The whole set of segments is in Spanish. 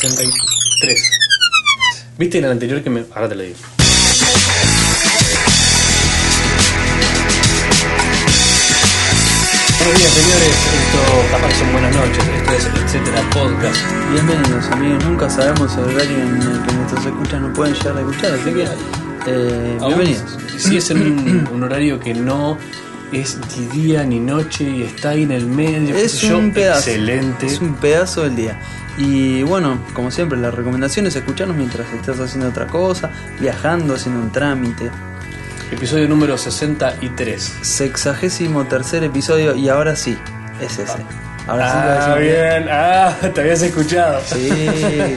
63. ¿Viste en el anterior que me. Ahora te lo digo. Buenos días, señores. Esto capaz son buenas noches. Esto es Etcétera Podcast. Bienvenidos amigos, nunca sabemos el horario en el que nuestros escuchas no pueden llegar a escuchar, así que eh, Aún bienvenidos. Si es en un, un horario que no es ni día ni noche y está ahí en el medio, Es yo, un pedazo, excelente. es un pedazo del día. Y bueno, como siempre, la recomendación es escucharnos mientras estás haciendo otra cosa, viajando, haciendo un trámite. Episodio número 63. Sexagésimo tercer episodio y ahora sí, es ese. Ahora sí lo Ah, bien. bien. Ah, te habías escuchado. Sí,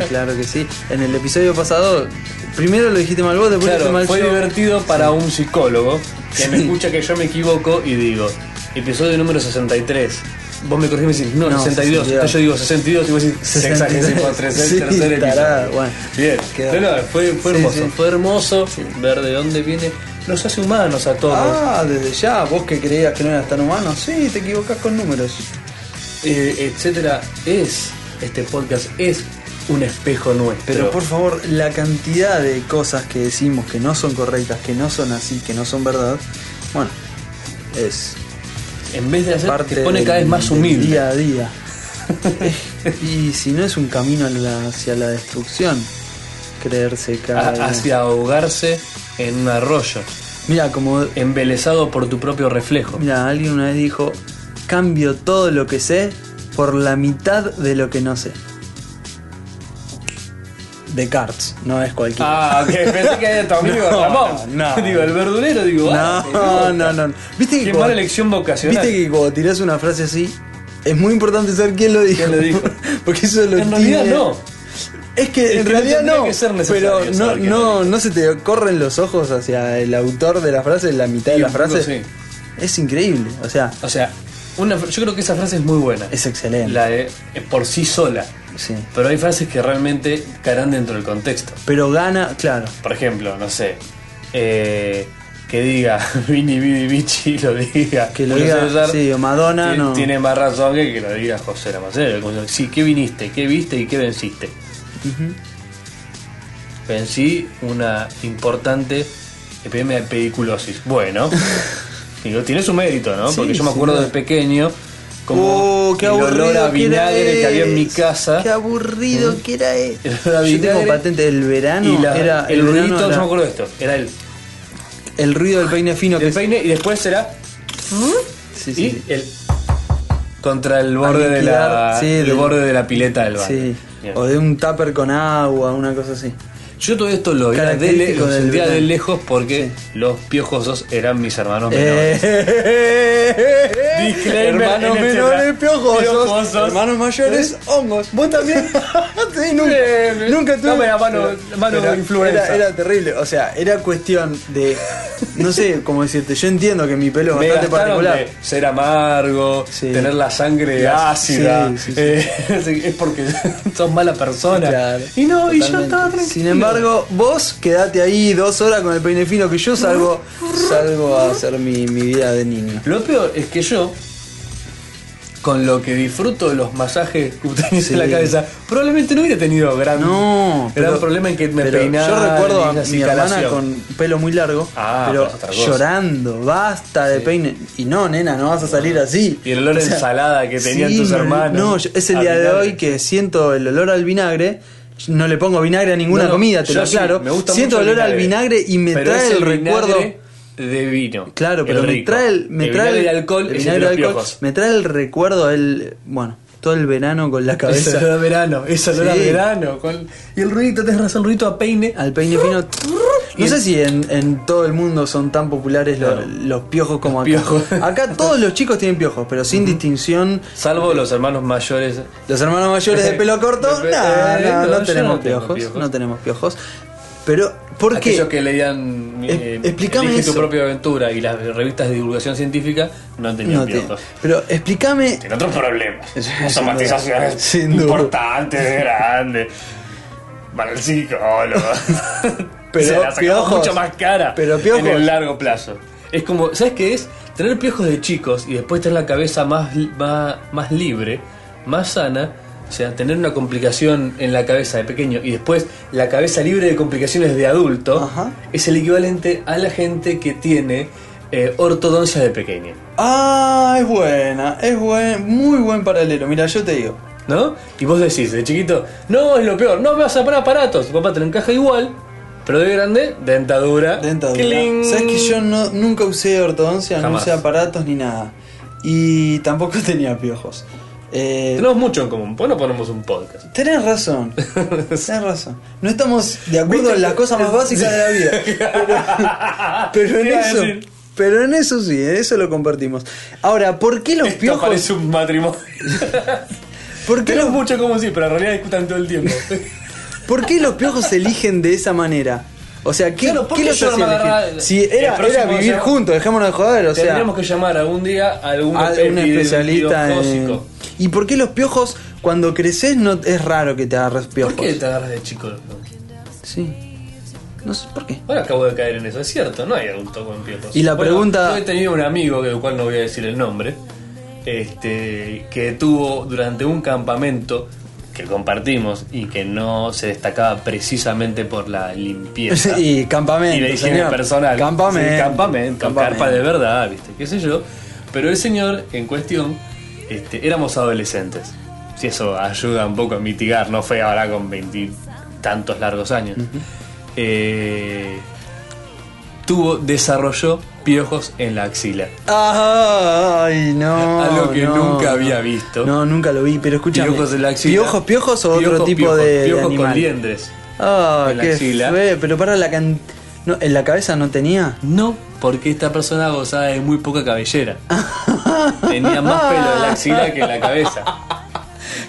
claro que sí. En el episodio pasado, primero lo dijiste mal vos, después lo Claro, dijiste mal fue yo. divertido para un psicólogo que me escucha que yo me equivoco y digo, episodio número 63. Vos me corregís y me decís, no, No, 62. 62. Entonces yo digo 62 y vos decís 63. sexagésimo tercer, episodio. bueno. Bien. Quedó. No, fue, fue Sí, hermoso. sí. Fue hermoso ver de dónde viene. Nos hace humanos a todos. Ah, desde ya, vos que creías que no eras tan humano, sí, te equivocás con números. Eh, etcétera. Es, este podcast es un espejo nuestro. Pero por favor, la cantidad de cosas que decimos que no son correctas, que no son así, que no son verdad, bueno, es en vez de hacer, parte te pone cada vez más humilde. día a día. y si no es un camino hacia la destrucción, creerse cada hacia ahogarse en un arroyo, Mira, como embelesado por tu propio reflejo. mira, alguien una vez dijo, cambio todo lo que sé por la mitad de lo que no sé. Descartes, no es cualquiera. Ah, ok, pensé que era tu amigo No, Ramón. no, no. Digo, el verdulero, digo, ah, qué No, no, no. ¿Viste que Qué cuando- mala elección vocacional. Viste que cuando tirás una frase así, es muy importante saber quién lo dijo. ¿Quién lo dijo? Porque eso lo En realidad no. Es que Es en que no realidad no. que ser pero no, no, no se te corren los ojos hacia el autor de la frase, la mitad de la frase. sí. Es increíble. O sea, O sea, una, yo creo que esa frase es muy buena. es excelente. La de eh, por sí sola. Sí. Pero hay frases que realmente caerán dentro del contexto. Pero gana, claro. Por ejemplo, no sé, eh, que diga Vini Vidi Vici lo diga. Que lo diga, César, sí, o Madonna, no. Tiene más razón que que lo diga José Lamacero. Como, Sí, ¿qué viniste? ¿Qué viste y qué venciste? Vencí una importante epidemia de pediculosis. Bueno, digo, tiene su mérito, ¿no? Sí, Porque yo me acuerdo de pequeño como Oh, qué el aburrido olor a que vinagre que había en mi casa. Qué aburrido que era eso. El Yo tengo patente del verano. y la- era el, verano ruidito, yo me acuerdo de esto, era el, el ruido del peine fino que el peine y después era Sí, y sí. el contra el borde de la sí, el del- borde de la pileta del baño. Sí. Bien. O de un tupper con agua, una cosa así. Yo todo esto lo veía de, lo sentía de lejos porque los piojosos eran mis hermanos menores. Eh, Disclaimer Hermanos en menores piojosos, piojosos. hermanos mayores hongos. ¿Vos también? sí, nunca, nunca tuve. dame la mano- mano pero influenza. Era, era terrible, o sea, era cuestión de. No sé cómo decirte, yo entiendo que mi pelo es bastante particular. ser amargo, Sí. tener la sangre ácida. sí, sí, sí. eh, es porque sos mala persona. Claro, y no, y yo estaba tranquilo. Sin embargo, vos quedate ahí dos horas con el peine fino que yo salgo, salgo a hacer mi, mi vida de niño. Lo peor es que yo, con lo que disfruto de los masajes cutáneos Sí. en la cabeza, probablemente no hubiera tenido gran, No, gran pero- problema en que me peinara. Yo recuerdo a mi hermana con pelo muy largo, Ah, pero llorando, basta de peine. Y no, nena, no vas a salir así. Y el olor a O sea, ensalada que tenían sí, tus no, hermanos. No, yo- es el A día de hoy que siento el olor al vinagre. No le pongo vinagre a ninguna No, comida, te lo sí, aclaro. me gusta siento mucho el olor al vinagre y me trae el, recuerdo. vinagre de vino. Claro, pero me trae el, me el trae vinagre el- alcohol el vinagre de alcohol, me trae el recuerdo el bueno, todo el verano con la cabeza olor a verano, a Sí. verano. con- y el ruidito, tenés razón, el ruidito a peine. al peine fino. No sé si en, en todo el mundo son tan populares Claro. los piojos como Los acá. piojos. Acá todos los chicos tienen piojos, pero sin distinción. Salvo los hermanos mayores. Los hermanos mayores de pelo corto, pe- eh, no, no, tenemos no piojos, piojos. no tenemos piojos. Pero, ¿por qué? Aquellos que leían eh, explícame eso. tu propia aventura y las revistas de divulgación científica no tenían No te- piojos. Pero explícame. Tiene otros problemas. Duda. importantes, grandes. Para el psicólogo. Pero Se la sacamos piojos. mucho más cara Pero piojos. en el largo plazo. Es como, ¿sabes qué es? Tener piojos de chicos y después tener la cabeza más, más, más libre, más sana, O sea, tener una complicación en la cabeza de pequeño y después la cabeza libre de complicaciones de adulto Ajá. es el equivalente a la gente que tiene eh, ortodoncia de pequeño. Ah, es buena, es buen, muy buen paralelo. Mira, yo te digo. ¿No? Y vos decís de chiquito, no, es lo peor, no me vas a poner aparatos. Tu papá te lo encaja igual, pero de grande, dentadura. Dentadura. ¡Cling! ¿Sabes que yo no, nunca usé ortodoncia, no usé aparatos ni nada? Y tampoco tenía piojos. Eh, Tenemos mucho en común, ¿por qué no ponemos un podcast? Tenés razón, tenés razón. No estamos de acuerdo en las cosas más básicas de la vida. Pero, pero en eso, decir. pero en eso sí, en eso lo compartimos. Ahora, ¿por qué los Esto piojos? parece un matrimonio. ¿Por qué Tenemos los, mucho como sí, pero en realidad discutan todo el tiempo. Por qué los piojos se eligen de esa manera? O sea, ¿qué, Claro, ¿por qué qué los hacía agarraba- Si el era, vivir juntos, dejémonos de joder, o sea. Tendríamos que llamar algún día a algún a un especialista en... ¿Y por qué los piojos cuando creces no es raro que te agarres piojos? ¿Por qué te agarras de chico? Sí. No sé por qué. Ahora acabo de caer en eso, es cierto, no hay adulto con piojos. Y la pregunta- Yo he tenido un amigo, del cual no voy a decir el nombre, este, que tuvo durante un campamento que compartimos y que no se destacaba precisamente por la limpieza y campamento. y la higiene señor. personal. Campamento. Sí, campamento, Campamento. carpa de verdad, viste, qué sé yo. Pero el señor en cuestión, este, éramos adolescentes. Si eso ayuda un poco a mitigar, no fue ahora con veintitantos largos años. Eh, tuvo, desarrolló piojos en la axila. Ay, no. Algo que no, nunca había visto. No, nunca lo vi, pero escúchame. Piojos en la axila. ¿Piojos, piojos o otro tipo piojos, de, de piojos con animal? liendres. Ah, la qué axila. feo. Pero para la can... no, ¿En la cabeza no tenía? No, porque esta persona gozaba de muy poca cabellera. Tenía más pelo en la axila que en la cabeza.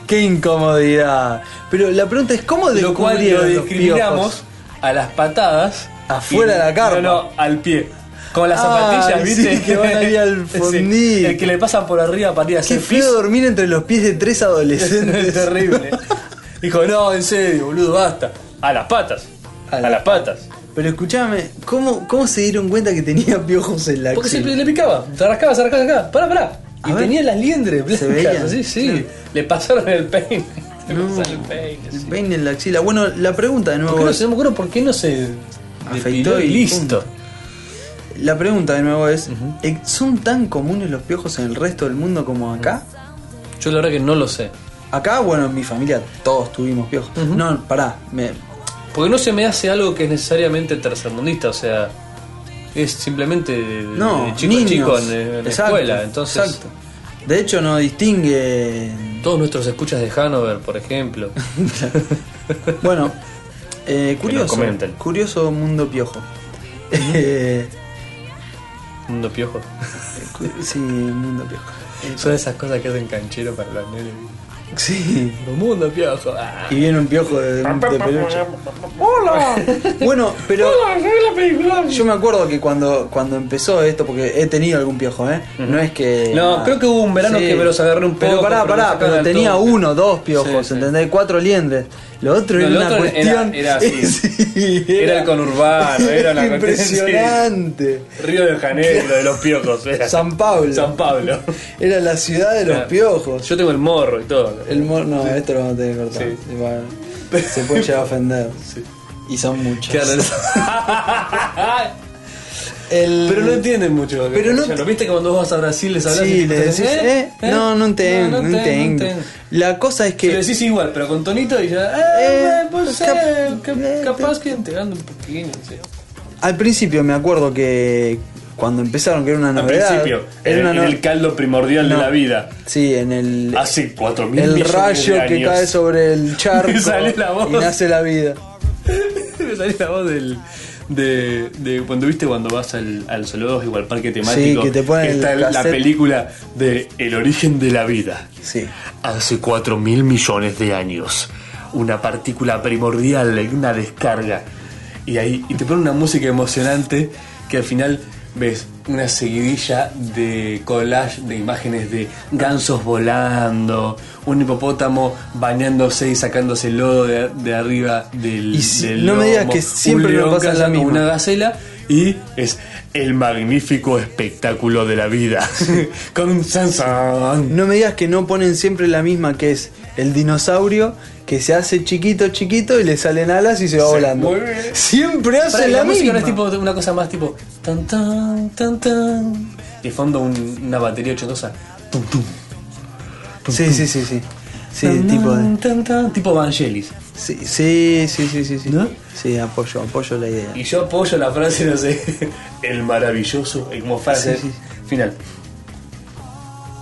Qué incomodidad. Pero la pregunta es, ¿cómo Lo cual lo discriminamos a las patadas. Afuera y- de la carpa. No, no, al pie. Con las zapatillas, ¿viste? sí, que van ahí al Sí, fondillo. el que le pasan por arriba para ir a Qué feo dormir entre los pies de tres Es adolescentes. terrible. Dijo, no, en serio, boludo, basta. A las patas. A A, la- las patas. Pero escúchame, ¿cómo, ¿cómo se dieron cuenta que tenía piojos en la Porque se axila? le picaba, se rascaba, se rascaba, se rascaba. Pará, pará. A Y ver. tenía las liendres Se veían. sí. Claro. Le pasaron el peine. Le pasaron el peine, sí. El peine en la axila. Bueno, la pregunta de ¿Por nuevo qué no es- se por qué no se Afeitó y y listo? La pregunta de nuevo es, ¿eh, ¿son tan comunes los piojos en el resto del mundo como acá? Yo la verdad que no lo sé. Acá, bueno, en mi familia todos tuvimos piojos. No, pará, me, Porque no se me hace algo que es necesariamente tercermundista, o sea, es simplemente de, no, de chico a niños. chico en, en la Exacto, escuela. Entonces, exacto. De hecho, no distingue. todos nuestros escuchas de Hanover, por ejemplo, Bueno, eh, curioso. comenten. Curioso mundo piojo. Eh, Mundo Piojo. cu- sí, mundo piojo. Eh, Son esas cosas que hacen canchero para los nenes. sí. Mundo Piojo. ah. Y viene un piojo de, de peluche. Bueno, pero yo me acuerdo que cuando, cuando empezó esto, porque he tenido algún piojo, ¿eh? No es que. No, creo que hubo un verano que me los agarré un Pero pará, pero pará, sacaron pero tenía uno, dos piojos, Sí, sí. ¿entendés? Cuatro liendres. Lo otro No, era lo una otro era- cuestión. era así. Sí, Era el conurbano, era la impresionante. Río de Janeiro, de los piojos. Era. San Pablo. San Pablo. Era la ciudad de los Claro. piojos. Yo tengo el morro y todo. El mor- no, esto lo vamos a tener que cortar. Sí. Se puede llegar a ofender. Sí. Y son muchos. Claro. El- Pero no entienden mucho. Pero no- ¿Lo viste que cuando vos vas a Brasil les hablas Sí, y le te decís, dicen, eh, no, no entiendo, no, entiendo. La cosa es Que que. decís igual, pero con tonito y ya. Eh, Eh, pues cap- eh, cap- eh, capaz que integrando un poquito. sí. Al principio me acuerdo que cuando empezaron que era una Al novedad. principio, era en, una en no- el caldo primordial No. de la vida. Sí, en el. Hace 4.000 el millones rayo de que cae sobre el charco Me sale la voz. y nace la vida. Me salió la voz del. De, de cuando viste cuando vas al, al zoológico al parque temático que te ponen el está la película de El origen de la vida. Sí. hace 4 mil millones de años. Una partícula primordial una descarga. Y ahí y te pone una música emocionante que al final ves una seguidilla de collage de imágenes de gansos volando un hipopótamo bañándose y sacándose el lodo de, de arriba del, Y si- del no me digas que siempre me león pasa la misma. una gacela y es el magnífico espectáculo de la vida. Con un sansan No me digas que no ponen siempre la misma que es el dinosaurio que se hace chiquito, chiquito y le salen alas y se va volando. Siempre hace Pará, la, la música misma. no es tipo una cosa más tipo tan tan tan tan de fondo un- una batería ochentosa tum tum Sí, sí, sí, sí. Sí, Tan, tipo de... tan, tan, tipo Vangelis Sí, sí, sí, sí, sí. Sí, ¿No? Sí, apoyo, apoyo la idea. y yo apoyo la frase no sé el maravilloso y como frase Sí, sí. final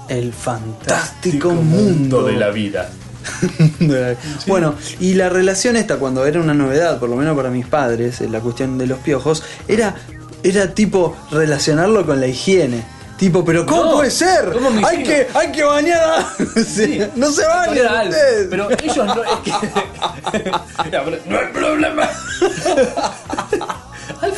El fantástico mundo de la vida Bueno, y la relación esta, cuando era una novedad, por lo menos para mis padres, en la cuestión de los piojos, era, era tipo relacionarlo con la higiene. Tipo, pero ¿cómo No, puede ser? ¿cómo hay, que, hay que bañar a... Sí, No se bañan ustedes. pero ellos no es que pero no hay problema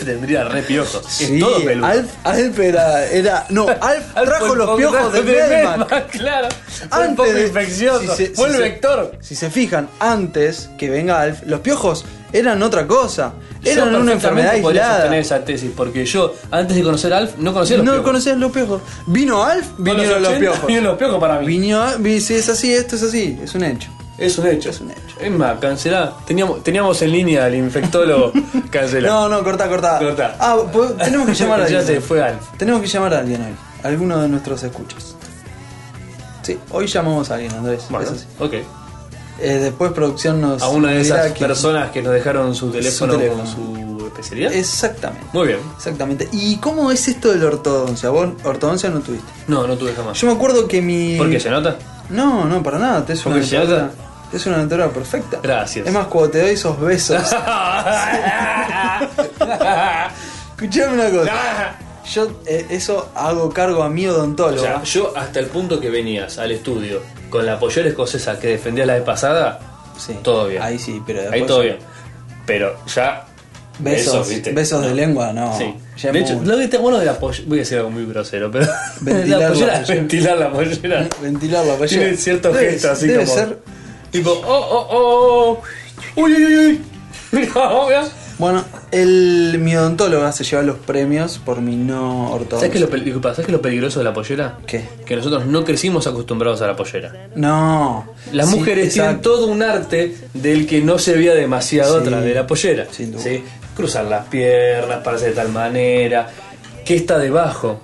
Alf tendría re piojos Sí, es todo peludo Alf, Alf era, era... No, Alf, trajo los piojos de Melmac. claro Fue un poco infeccioso si se- fue si el se- vector Si se fijan, antes que venga Alf, los piojos eran otra cosa. Eran Yo una enfermedad aislada. sostener esa tesis porque yo antes de conocer a Alf no conocía los No piojos. conocías los piojos. Vino Alf, vinieron los 80 piojos. vinieron los piojos para mí Vino, vi- si es así, esto es así, es un hecho. Es un hecho Es un hecho. es más cancelá teníamos teníamos en línea al infectólogo cancelá No, no, corta, corta. Corta. Ah, po- tenemos que llamar a ya alguien. se fue Alf Tenemos que llamar a alguien hoy. Alguno de nuestros escuchas. Sí, hoy llamamos a alguien, Andrés. bueno es así. ok Eh, después producción nos. a una de esas personas que nos dejaron su teléfono, teléfono. con su especialidad Exactamente. muy bien Exactamente. ¿Y cómo es esto de la ortodoncia? ¿Vos ortodoncia no tuviste? no no tuve jamás Yo me acuerdo que mi. ¿por qué se nota? No, no, para nada. Te es ¿Porque se nota? Es una dentadura perfecta. Gracias. Es más, cuando te doy esos besos. Escuchame una cosa. Yo eh, eso hago cargo a mi O odontólogo. sea, yo hasta el punto que venías al estudio con la pollera escocesa que defendía la vez pasada, Sí. todo bien. Ahí sí, pero Ahí después- todo bien. Pero ya. Besos, besos, de lengua, no. Sí. Ya de hecho, muy- lo que está bueno de la pollera. Voy a decir algo muy grosero, pero. Ventilar la pollera la pollera. Ventilar la pollera. Tiene cierto Debe- gesto así debe como. ser- Tipo, oh, oh, oh. Uy, uy. Mira, mira. Bueno, el, mi odontóloga se lleva los premios por mi no ortodoncia. ¿Sabes qué, es lo, ¿sabes qué lo peligroso de la pollera? ¿Qué? Que nosotros no crecimos acostumbrados a la pollera. No. Las Sí, mujeres tienen todo un arte del que no se veía demasiado Sí, atrás de la pollera. sin duda. ¿sí? Cruzar las piernas, pararse de tal manera. ¿Qué está debajo?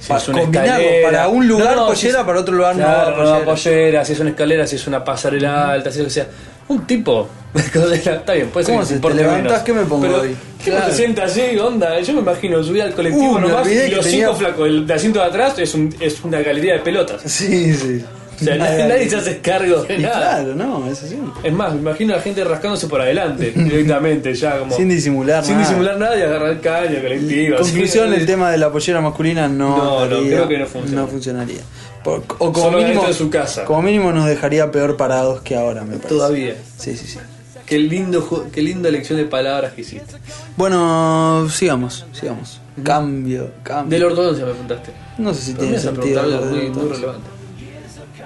Si es una escalera. para un lugar si pollera, es- para otro lugar no claro, va pollera. pollera, si es una escalera, si es una pasarela alta, si es lo que sea. Un tipo. Está bien, puede ser ¿Cómo que se- te levantás? menos. ¿Qué me pongo Pero, hoy? ¿Qué Claro. se sienta así? Onda, yo me imagino subir al colectivo Uh, nomás y los tenía- cinco flacos, el de asiento de atrás es, un, es una galería de pelotas. Sí, sí. O sea, nadie, nadie se hace cargo de nada. Claro, no, es así. Es más, me imagino a la gente rascándose por adelante, directamente, ya como. Sin disimular Sin nada. disimular nada y agarrar caña colectiva. Conclusión, el tema de la pollera masculina no, No, no, creo que no funciona. no funcionaría. Por- o como Solo mínimo, de su casa. como mínimo nos dejaría peor parados que ahora, me parece. Todavía. Sí, sí, sí. Qué, lindo, qué linda elección de palabras que hiciste. Bueno, sigamos, sigamos. Cambio, cambio. De la ortodoncia me preguntaste. No sé si Pero tiene sentido muy, muy relevante.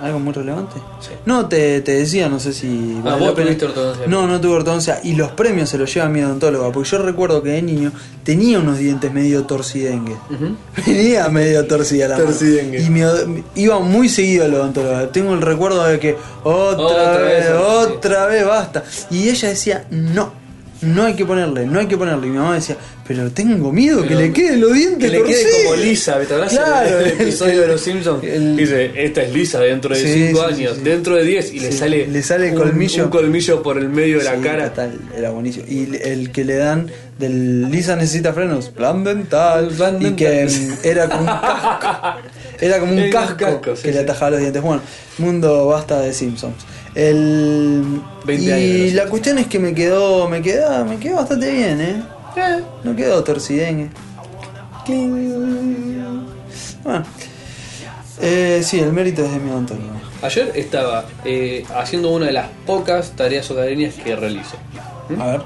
¿Algo muy relevante? Sí. No, te, te decía, no sé si. Ah, vos tuviste ortodoncia. No, no tuve ortodoncia. Y los premios se los lleva mi odontóloga. Porque yo recuerdo que de niño tenía unos dientes medio torcidengue. Ujú. Venía medio torcida la mano. Torcidengue. Y od- iba muy seguido al odontólogo. Tengo el recuerdo de que otra, Otra vez, vez, sí. otra vez basta. Y ella decía, no. No hay que ponerle, no hay que ponerle. Y mi mamá decía, pero tengo miedo Pero que le queden los dientes Que le quede torcidos". como lisa, ¿te acordás Claro, el, episodio de los Simpsons? el- Dice, esta es lisa dentro de Sí, 5 sí, sí, años, sí. dentro de 10 y le sale, le sale el un- colmillo. un colmillo por el medio de la cara. total, era buenísimo. Y el que le dan del Lisa necesita frenos, plan dental. Plan y que dental. era como un casco. Era como un Era un casco, casco, que le atajaba los dientes. Bueno, mundo basta de Simpsons. El, 20 y años la cuestión es que me quedó, me quedó, me quedó bastante bien, eh. No quedó torcidengue. Bueno. Eh, sí, el mérito es de mi odontólogo. Ayer estaba eh, haciendo una de las pocas tareas hogareñas que realizo. A ver.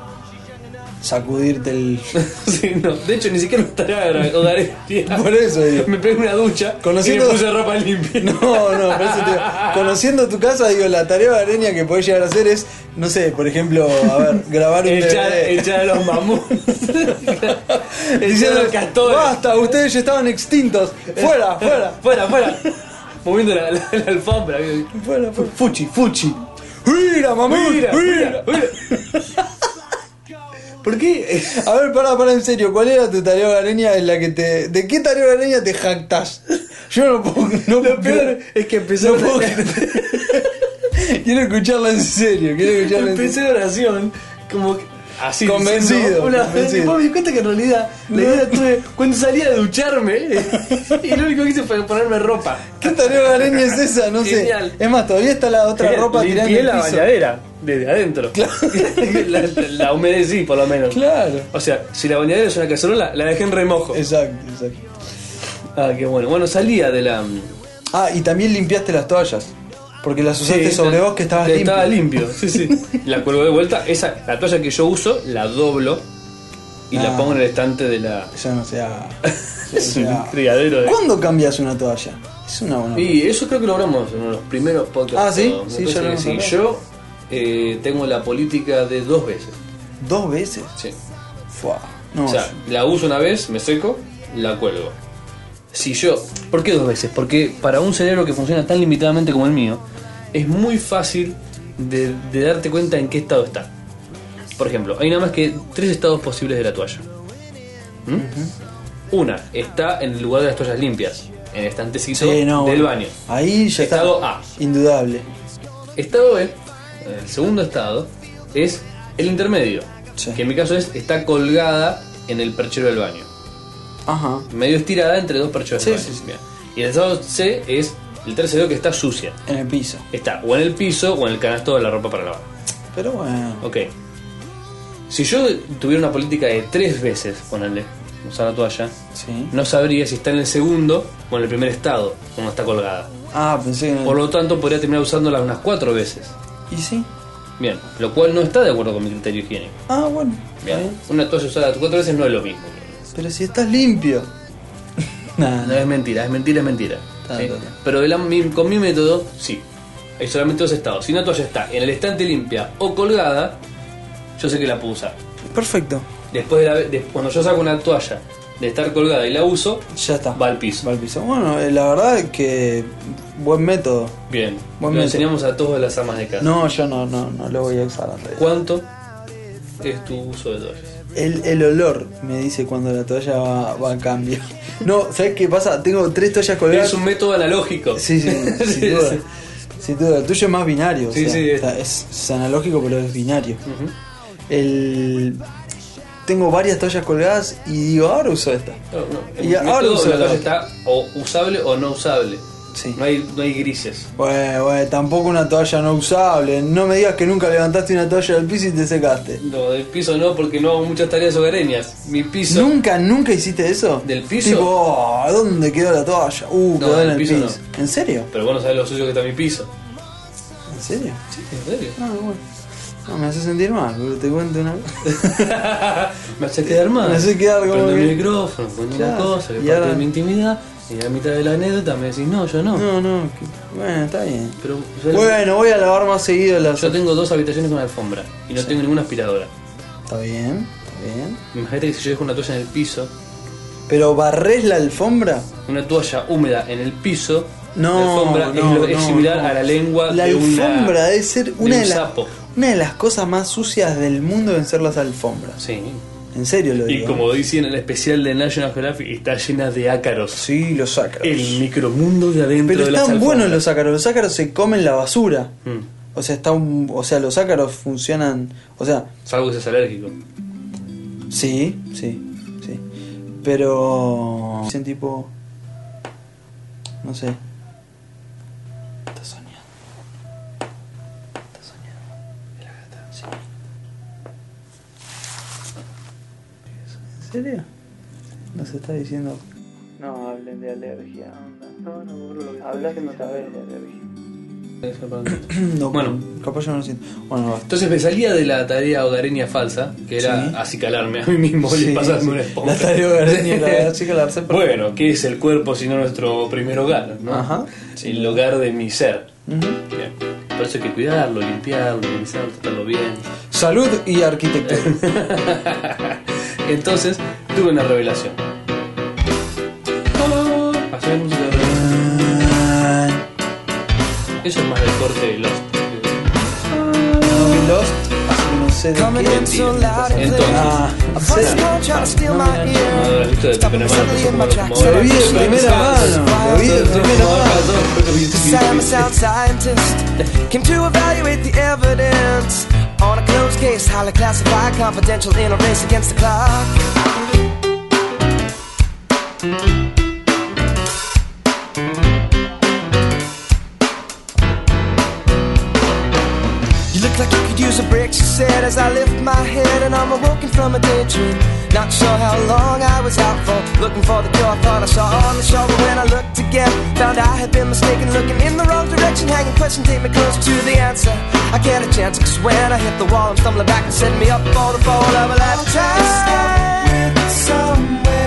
Sacudirte el. Sí, no, de hecho ni siquiera una tarea hogareña. Por eso digo. Me pegué una ducha Conociendo- y me puse ropa limpia. No, no, por eso te digo, conociendo tu casa, digo, la tarea hogareña que podés llegar a hacer es, no sé, por ejemplo, a ver, grabar un Echar, echar a los mamuts. echar a los castores. basta, ustedes ya estaban extintos. Fuera, fuera, fuera, fuera. Moviendo la, la- la alfombra. fuera, fuera. Fuchi, fuchi, ¡Mira, mamá! Mira, mira, mira. ¿Por qué? A ver, para, para, en serio, ¿cuál era tu tarea hogareña en la que te. ¿De qué tarea hogareña te jactas? Yo no puedo. No Lo peor es que empezó no puedo- Quiero escucharla en serio, quiero escucharla en serio. Empecé la oración como así Convencido, una convencido. Después me di cuenta que en realidad la idea tuve cuando salía a ducharme y lo único que hice fue ponerme ropa. ¿Qué tarea hogareña es esa? No sé. Genial. Es más, todavía está la otra ropa tirada en Limpié la bañadera desde adentro. la, la humedecí por lo menos. Claro. O sea, si la bañadera es una cacerola, la dejé en remojo. Exacto, exacto. Ah, qué bueno. Bueno, salía de la. Ah, y también limpiaste las toallas. Porque las usaste Sí, sobre la- vos que estabas limpio. Estaba limpio, sí, sí. La cuelgo de vuelta. Esa, la toalla que yo uso, la doblo y Ah. la pongo en el estante de la. Eso no sea. Es un criadero de. ¿Cuándo cambias una toalla? Es una buena. Y eso creo que lo hablamos en uno de los primeros podcasts. Ah, ¿sí? Sí, hemos sí. Yo eh, tengo la política de dos veces. ¿Dos veces? Sí. Fua. No, o sea, la uso una vez, me seco, la cuelgo. Si yo. ¿Por qué dos veces? Porque para un cerebro que funciona tan limitadamente como el mío, es muy fácil de, de darte cuenta en qué estado está. Por ejemplo, hay nada más que tres estados posibles de la toalla. ¿Mm? Una, está en el lugar de las toallas limpias, en el estantecito Sí, no, del baño. Ahí ya Estado está. A. Indudable. Estado B, el segundo estado, es el intermedio. Sí. Que en mi caso es está colgada en el perchero del baño. Ajá. Medio estirada entre dos percheros Sí, del baño. sí, sí. Bien. Y el estado C es el tercer dedo que está sucia. En el piso. Está o en el piso o en el canasto de la ropa para lavar. Pero bueno. Ok. Si yo tuviera una política de tres veces, ponerle, usar la toalla, Sí. no sabría si está en el segundo o en el primer estado, cuando está colgada. Ah, pensé que. Por lo tanto, podría terminar usándola unas cuatro veces. ¿Y sí? Bien, lo cual no está de acuerdo con mi criterio higiénico. Ah, bueno. Bien. bien. Una toalla usada cuatro veces no es lo mismo. Pero si estás limpio. Nada, No es mentira, es mentira, es mentira. ¿sí? Pero mi- con mi método, sí. Hay solamente dos estados. Si una toalla está en el estante limpia o colgada, yo sé que la puedo usar. Perfecto. Después de la, de- cuando yo saco una toalla de estar colgada y la uso, Ya está. va al piso. Va al piso. Bueno, eh, la verdad es que. Buen método. Bien. Buen lo método. enseñamos a todas las amas de casa. No, yo no, no, no lo voy a usar realidad. ¿Cuánto es tu uso de toallas? El, el olor me dice cuando la toalla va, va a cambio. No, ¿sabes qué pasa? Tengo tres toallas colgadas. Es un método analógico. Sí, sí, sin duda. sí. Sin duda. El tuyo es más binario. o Sí, sea, sí. está- es, es analógico, pero es binario. El. Tengo varias toallas colgadas y digo, ahora uso esta. No, no. Y ahora uso está o usable o no usable. Sí. No hay, no hay grises. Bueno, bueno, tampoco una toalla no usable. No me digas que nunca levantaste una toalla del piso y te secaste. No, del piso no, porque no hago muchas tareas hogareñas. Mi piso. ¿Nunca, nunca hiciste eso? ¿Del piso? Tipo, oh, ¿dónde quedó la toalla? Uh, No, quedó en el piso piso. ¿En serio? Pero vos no sabés lo sucio que está mi piso. ¿En serio? Sí, en serio. Ah, bueno. No, me hace sentir mal, pero te cuento una me hace quedar mal. Me hace quedar como Prendo que- el micrófono, pongo una cosa que parte de mi intimidad. Y a mitad de la anécdota me decís, no, yo no. No, no, que- bueno, está bien. Pero Bueno, voy a lavar más seguido las. yo tengo dos habitaciones con alfombra y no tengo ninguna aspiradora. Está bien, está bien. Imagínate que si yo dejo una toalla en el piso, Pero barres la alfombra. una toalla húmeda en el piso, No, la alfombra es, no, lo- es no, similar no. a la lengua La de una- alfombra debe ser una de las sapo. una de las cosas más sucias del mundo deben ser las alfombras. Sí. En serio lo Y digo. como dice en el especial de National Geographic, está llena de ácaros. Sí, los ácaros. El micromundo de adentro Pero de las están buenos los ácaros. Los ácaros se comen la basura. Mm. O sea, está un, o sea, los ácaros funcionan, o sea, Salvo que seas alérgico. sí, sí, sí. Pero dicen tipo no sé. Está soñando. Está soñando. Es la gata. Sí. ¿En serio? Nos está diciendo no hablen de alergia, onda. No, no, boludo, lo que Hablas otra vez de alergia. No, Bueno. capaz yo no lo siento. Bueno, basta. Entonces me salía de la tarea hogareña falsa, que era Sí. acicalarme a mí mismo y Sí, pasarme sí. una esponja. La tarea hogareña era acicalarse, pero- Bueno, ¿qué es el cuerpo sino nuestro primer hogar? ¿no? Ajá. El hogar de mi ser. Ujú. Bien. Por eso hay que cuidarlo, limpiarlo, organizarlo, tratarlo bien. Salud y arquitectura. Entonces tuve una revelación. Música de. Eso es más del corte de Lost. de and Entonces. Lo vi de primera mano, lo vi de primera mano. Came to evaluate the evidence on a closed case, highly classified, confidential in a race against the clock. She said as I lift my head and I'm awoken from a daydream. Not sure how long I was out for, looking for the cure I thought I saw on the shore. But when I looked again, found I had been mistaken, looking in the wrong direction. Hanging question, take me close to the answer. I can't a chance, cause when I hit the wall, I'm stumbling back and setting me up for the fall of a lifetime. Somewhere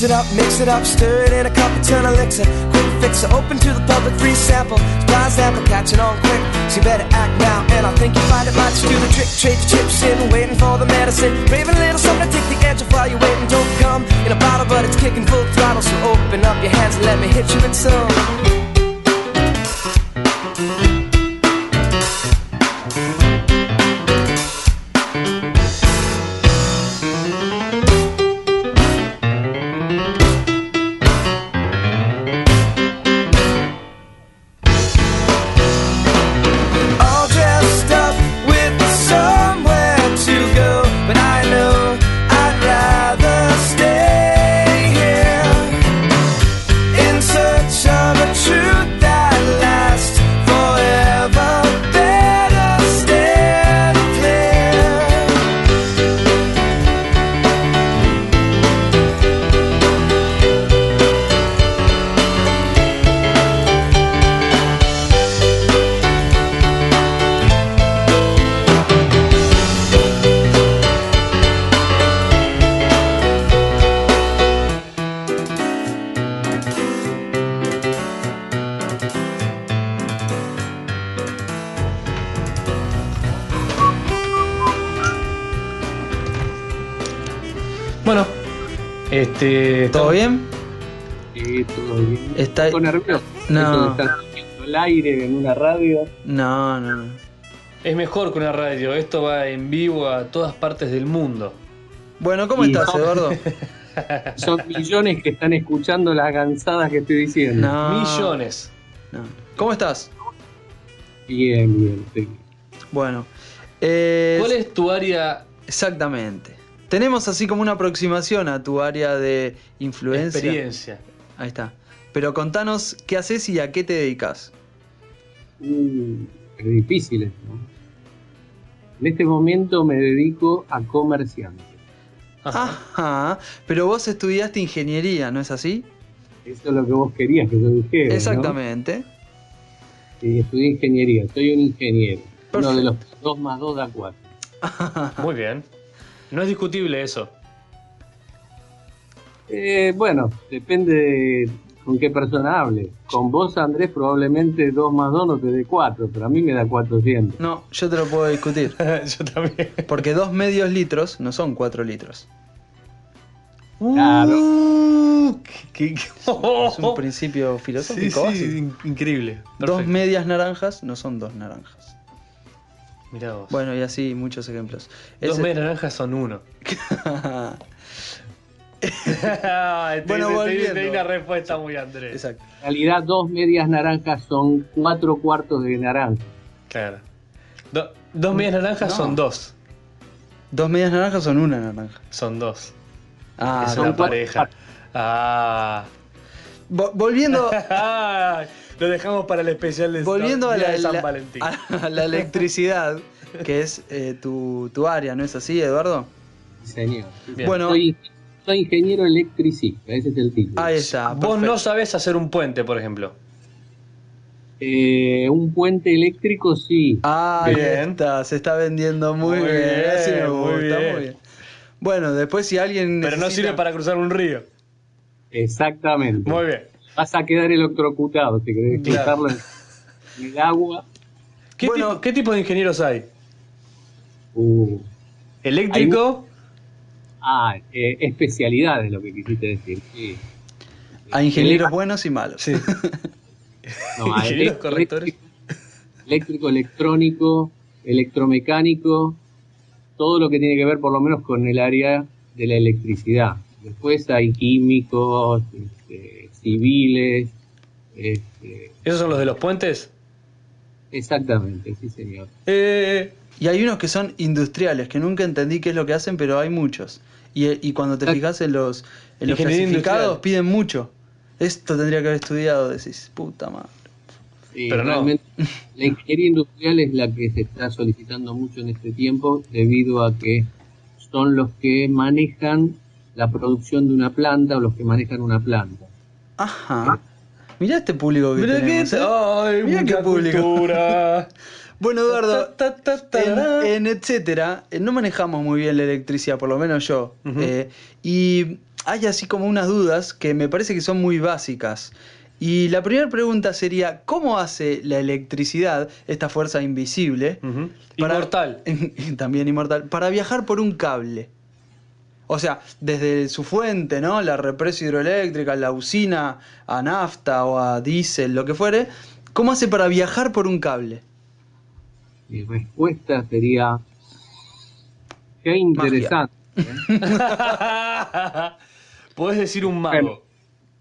Mix it up, mix it up, stir it in a cup and turn elixir. Quick fixer, open to the public, free sample. Surprise sample, catching on quick. So you better act now, and I think you find it might just do the trick. Trade the chips in, waiting for the medicine. Craving a little something to take the edge off while you're waiting. Don't come in a bottle, but it's kicking full throttle. So open up your hands and let me hit you with some. ¿Todo bien? Sí, todo bien. Está- Un poco nervioso. No. Estar el aire en una radio. No, no, no. Es mejor que una radio. Esto va en vivo a todas partes del mundo. Bueno, ¿cómo Y- estás, Eduardo? Son millones que están escuchando las gansadas que estoy diciendo. No. Millones. no. ¿Cómo estás? Bien, bien. sí. Bueno. eh, ¿Cuál es tu área Exactamente. Tenemos así como una aproximación a tu área de influencia. experiencia? Ahí está. Pero contanos qué haces y a qué te dedicas. Mm, es difícil esto. ¿no? En este momento me dedico a comerciante. Ajá. Ajá. Pero vos estudiaste ingeniería, ¿no es así? Eso es lo que vos querías que yo dijera. ¿no? Exactamente. Sí, estudié ingeniería. Soy un ingeniero. Uno de los 2 más 2 da 4. Muy bien. No es discutible eso. Eh, bueno, depende de con qué persona hable. Con vos, Andrés, probablemente 2 más 2 no te dé 4, pero a mí me da 400. No, yo te lo puedo discutir. Yo también. Porque dos medios litros no son cuatro litros. Claro. Uh, qué- qué- Es un principio filosófico sí, increíble. Dos Perfecto. medias naranjas no son dos naranjas. Mirá vos. Bueno, y así muchos ejemplos. Dos Ese- medias naranjas son uno. Bueno, bueno, volviendo. una respuesta muy Andrés. Exacto. En realidad, dos medias naranjas son 4 cuartos de naranja. Claro. Do- dos medias naranjas No. son dos. Dos medias naranjas son una naranja. Son dos. Ah, es son una cuatro pareja. Ah. Vo- volviendo, Lo dejamos para el especial de volviendo a, la, de San la- Valentín. a la electricidad, que es eh, tu, tu área, ¿no es así, Eduardo? Sí, Señor. Bien. Bueno, Soy, soy ingeniero electricista, ese es el título. ahí está. Vos no sabés hacer un puente, por ejemplo. Eh, un puente eléctrico, sí. Ah, Bien. está, se está vendiendo muy, Muy bien, bien, así me muy gusta, bien. muy bien. Bueno, después si alguien Pero no sirve para cruzar un río. Exactamente. Muy bien. Vas a quedar electrocutado si querés Claro. en, en el agua. ¿Qué, Bueno. tipo, ¿Qué tipo de ingenieros hay? Uh, Eléctrico. Ah, eh, especialidad es lo que quisiste decir. Sí. A ingenieros buenos y malos. Sí. No, Ingenieros eléctrico- correctores. Eléctrico, electrónico, electromecánico, todo lo que tiene que ver por lo menos con el área de la electricidad. Después hay químicos, civiles, este, ¿Esos son los de los puentes? exactamente, sí señor. Eh, Y hay unos que son industriales, que nunca entendí qué es lo que hacen, pero hay muchos. Y, y cuando te Ah. fijas en los, en los clasificados, industrial. piden mucho. Esto tendría que haber estudiado, decís, puta madre. Sí, Pero no. realmente La ingeniería industrial es la que se está solicitando mucho en este tiempo debido a que son los que manejan la producción de una planta o los que manejan una planta. Ajá. Mirá este público que mirá tenemos, ¿eh? ay, Mirá qué público. Bueno, Eduardo, Ta, ta, ta, tarará. en, en etcétera, eh, no manejamos muy bien la electricidad, por lo menos yo. Eh, y hay así como unas dudas que me parece que son muy básicas. Y la primera pregunta sería, ¿cómo hace la electricidad, esta fuerza invisible, Ujú. Para- Inmortal. también inmortal, para viajar por un cable? O sea, desde su fuente, ¿no? La represa hidroeléctrica, la usina a nafta o a diésel, lo que fuere, ¿cómo hace para viajar por un cable? Mi respuesta sería, qué interesante. ¿eh? Podés decir un mago.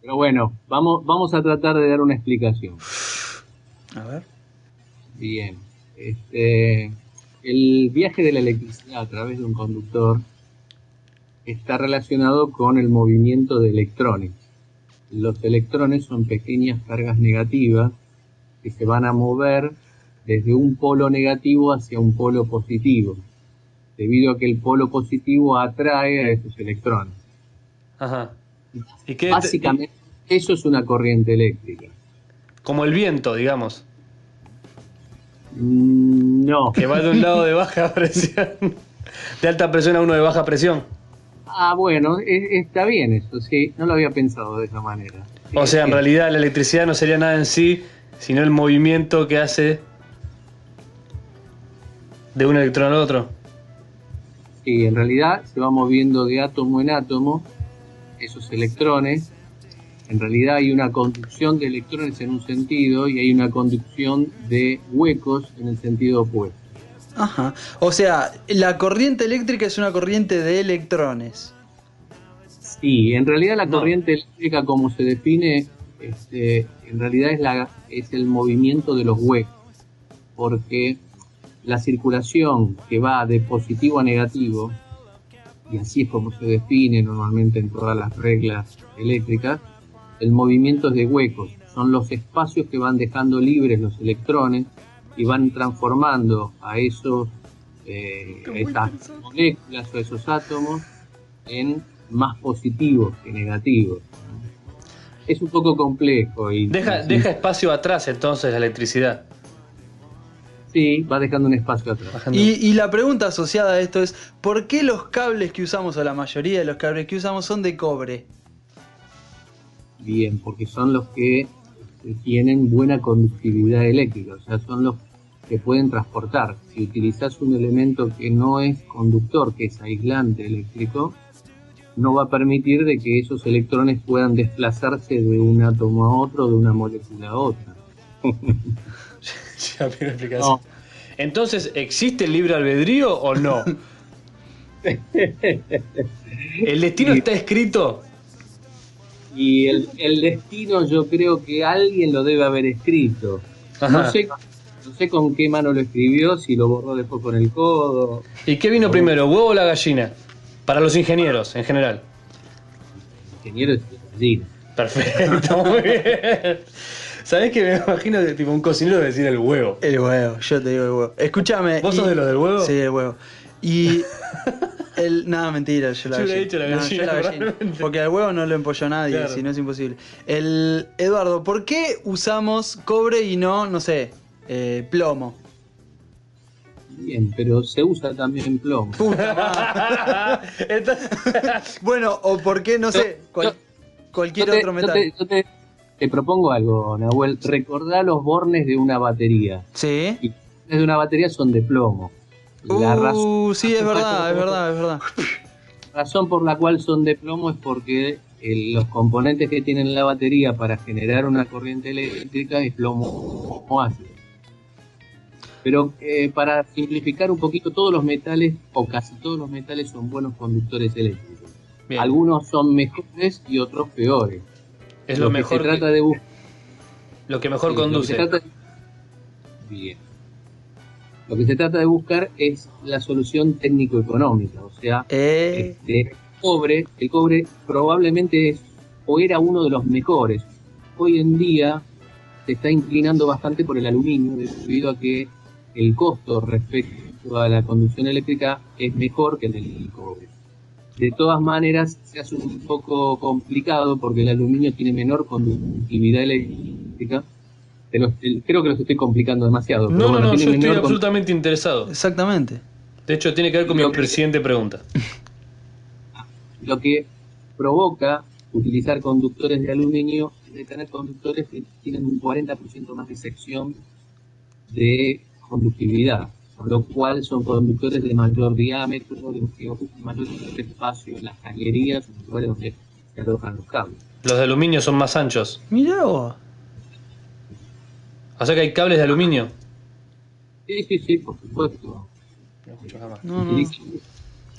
Pero bueno, vamos, vamos a tratar de dar una explicación. A ver. Bien. Este, el viaje de la electricidad a través de un conductor está relacionado con el movimiento de electrones. Los electrones son pequeñas cargas negativas que se van a mover desde un polo negativo hacia un polo positivo, debido a que el polo positivo atrae a esos electrones. Ajá. ¿Y qué Básicamente, eso es una corriente eléctrica. Como el viento, digamos. Mm, No. Que va de un lado de baja presión. De alta presión a uno de baja presión. Ah, bueno, e- está bien eso, sí, no lo había pensado de esa manera. Sí, O sea, en realidad la electricidad no sería nada en sí, sino el movimiento que hace de un electrón al otro. Sí, en realidad se va moviendo de átomo en átomo esos electrones. En realidad hay una conducción de electrones en un sentido y hay una conducción de huecos en el sentido opuesto. Ajá. O sea, la corriente eléctrica es una corriente de electrones. Sí, en realidad la No. corriente eléctrica como se define, este, en realidad es, la, es el movimiento de los huecos, porque la circulación que va de positivo a negativo, y así es como se define normalmente en todas las reglas eléctricas, el movimiento es de huecos, son los espacios que van dejando libres los electrones y van transformando a esos eh, esas moléculas o esos átomos en más positivos que negativos. Es un poco complejo y Deja, sí, deja espacio atrás entonces la electricidad. sí, va dejando un espacio atrás. Y, y la pregunta asociada a esto es, ¿por qué los cables que usamos, o la mayoría de los cables que usamos, son de cobre? Bien, porque son los que tienen buena conductividad eléctrica, o sea, son los que pueden transportar. Si utilizas un elemento que no es conductor, que es aislante eléctrico, no va a permitir de que esos electrones puedan desplazarse de un átomo a otro, de una molécula a otra. Ya pido explicación. No. Entonces, ¿existe el libre albedrío o no? ¿El destino está escrito? Y el, el destino yo creo que alguien lo debe haber escrito. Ajá. No sé, no sé con qué mano lo escribió, si lo borró después con el codo. ¿Y qué vino primero, huevo o la gallina? Para los ingenieros, en general. Ingeniero es gallina. Perfecto, muy bien. ¿Sabés que me imagino que tipo un cocinero debe decir el huevo? El huevo, yo te digo el huevo. Escúchame. ¿Vos y- sos de los del huevo? Sí, el huevo. Y el. Nada, mentira, yo la Yo gallina. dicho la No, gallina, yo la gallina. Porque al huevo no lo empolló nadie, Claro. si no es imposible. El. Eduardo, ¿por qué usamos cobre y no, no sé, eh, plomo? Bien, pero se usa también plomo. Entonces- Bueno, o por qué, no sé, cual- cualquier Yo te- otro yo metal. te- yo te- te propongo algo, Nahuel. Recordá los bornes de una batería. Sí. Y los bornes de una batería son de plomo. La Uh, razón, sí, es verdad, es verdad, es verdad. razón por la cual son de plomo es porque el- los componentes que tienen la batería para generar una corriente eléctrica es plomo o ácido. Pero eh, para simplificar un poquito, todos los metales, o casi todos los metales, son buenos conductores eléctricos. Bien. Algunos son mejores y otros peores. Es lo, que mejor se que- trata de buscar. lo que mejor Sí, que conduce. trata- Bien. Lo que se trata de buscar es la solución técnico-económica, o sea, Eh, este, el cobre, el cobre probablemente es o era uno de los mejores. Hoy en día se está inclinando bastante por el aluminio debido a que el costo respecto a la conducción eléctrica es mejor que el del cobre. De todas maneras, se hace un poco complicado porque el aluminio tiene menor conductividad eléctrica. Te lo- el- creo que los estoy complicando demasiado. No, no, bueno, no, yo estoy con- absolutamente interesado. exactamente. De hecho, tiene que ver con mi que- siguiente pregunta. Lo que provoca utilizar conductores de aluminio es de tener conductores que tienen un 40% más de sección de conductividad, con lo cual son conductores de mayor diámetro, de que ocupan mayor espacio en las cañerías, en los lugares donde se alojan los cables. Los de aluminio son más anchos. Mirá vos. O sea que hay cables de aluminio. Sí, sí, sí, por supuesto. No, no.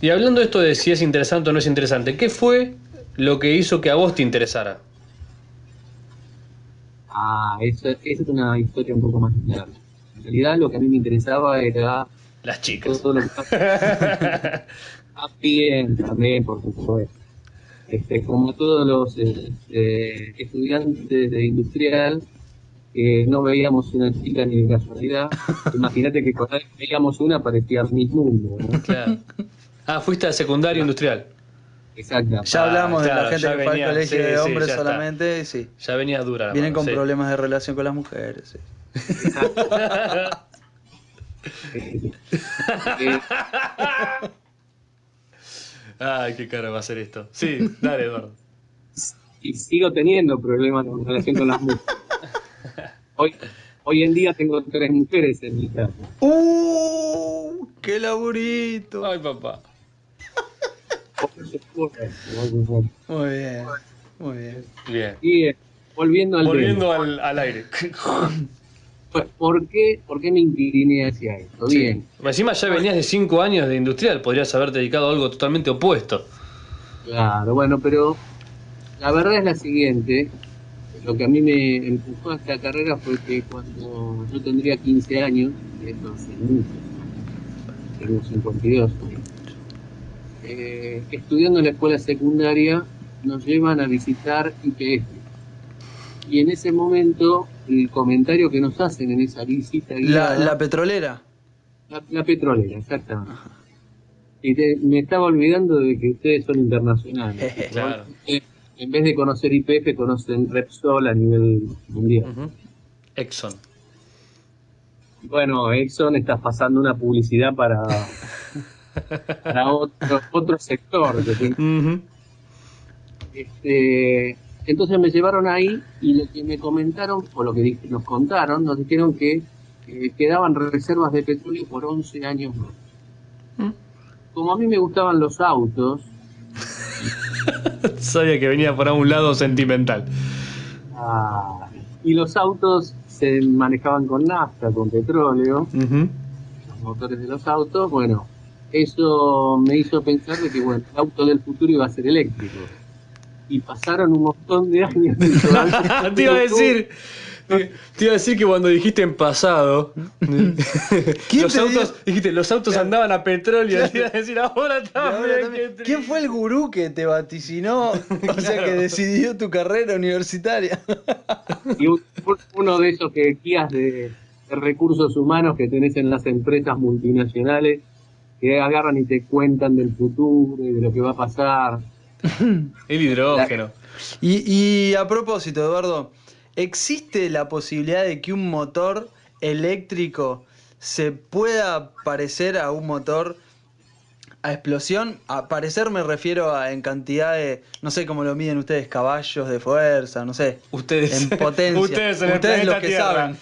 Y hablando de esto de si es interesante o no es interesante, ¿qué fue lo que hizo que a vos te interesara? Ah, esa, esa es una historia un poco más larga. En realidad lo que a mí me interesaba era Las chicas. todo lo que También, también, por supuesto. Este, como todos los eh, eh, estudiantes de industrial, no veíamos una chica ni de casualidad, imagínate que cuando veíamos una parecía mi mundo. ¿no? Claro. Ah, fuiste al secundario industrial. Exacto. Ya Ah, hablamos claro, de la gente que fue venía, al colegio sí, de sí, hombres está. solamente, sí. Ya venía dura la Vienen mano, con sí. problemas de relación con las mujeres, sí. Ay, qué cara va a ser esto. Sí, dale, Eduardo. y sigo teniendo problemas en relación con las mujeres. Hoy, hoy en día tengo tres mujeres en mi casa. ¡Uh! ¡Qué laburito! Ay, papá. Muy bien, muy bien. Bien. Y eh, volviendo al. Volviendo al, al aire. Pues, ¿Por qué, ¿Por qué me incliné hacia esto? Bien, Encima ya venías de 5 años de industrial, podrías haberte dedicado a algo totalmente opuesto. claro, bueno, pero la verdad es la siguiente. Lo que a mí me empujó a esta carrera fue que cuando yo tendría 15 años, eso hace mucho, tengo 52 años, eh, estudiando en la escuela secundaria, nos llevan a visitar IPF. Y en ese momento, el comentario que nos hacen en esa visita La, guiada- la petrolera. La, la petrolera, exactamente. Y te- me estaba olvidando de que ustedes son internacionales. Claro. Eh, En vez de conocer IPF, conocen Repsol a nivel mundial. Exxon. Bueno, Exxon está pasando una publicidad para, para otro, otro sector. Este, entonces me llevaron ahí y lo que me comentaron, o lo que nos contaron, nos dijeron que eh, quedaban reservas de petróleo por 11 años más. Como a mí me gustaban los autos, Sabía que venía por un lado sentimental. ah, y los autos se manejaban con nafta, con petróleo, los motores de los autos, bueno, eso me hizo pensar de que bueno, el auto del futuro iba a ser eléctrico. Y pasaron un montón de años. te iba a decir. Te, te iba a decir que cuando dijiste en pasado, los autos, dijiste, los autos andaban a petróleo, te iba a decir ahora también. ahora. ¿Quién fue el gurú que te vaticinó? O sea, que decidió tu carrera universitaria. y un- uno de esos que guías de, de recursos humanos que tenés en las empresas multinacionales que agarran y te cuentan del futuro y de lo que va a pasar. El hidrógeno. Y, y a propósito, Eduardo, ¿existe la posibilidad de que un motor eléctrico se pueda parecer a un motor a explosión? A parecer me refiero a en cantidad de, no sé cómo lo miden ustedes, caballos de fuerza, no sé. Ustedes, En potencia. ustedes en el Ustedes los planeta que Tierra.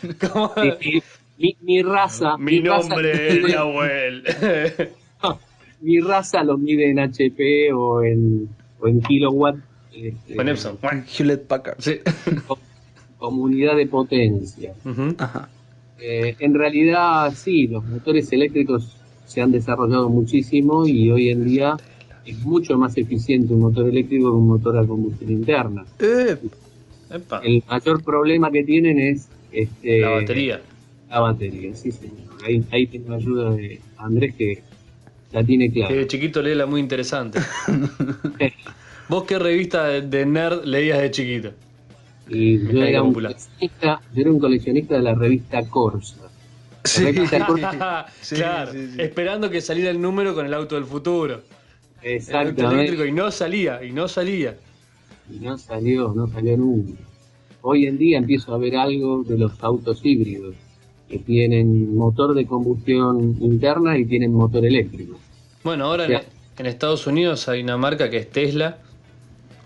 saben. Y Mi, mi raza. Mi raza nombre lo es Nahuel. mi raza lo mide en HP o en, o en kilowatt. este, Con Epson. Hewlett Packard. Sí. como unidad de potencia. Ajá. Eh, en realidad, sí, los motores eléctricos se han desarrollado muchísimo y hoy en día es mucho más eficiente un motor eléctrico que un motor a combustión interna. Eh. El mayor problema que tienen es este, La batería. La batería, sí, señor. Ahí, ahí tengo ayuda de Andrés que la tiene clara. de chiquito la muy interesante. ¿Vos qué revista de- de nerd leías de chiquito? Y yo era, un coleccionista, yo era un coleccionista de la revista Corsa. La Sí. revista Corsa, Sí, claro, sí, sí. esperando que saliera el número con el auto del futuro. Exactamente. eléctrico y no salía, y no salía. Y no salió, no salió nunca. Hoy en día empiezo a ver algo de los autos híbridos, que tienen motor de combustión interna y tienen motor eléctrico. Bueno, ahora en Estados Unidos hay una marca que es Tesla,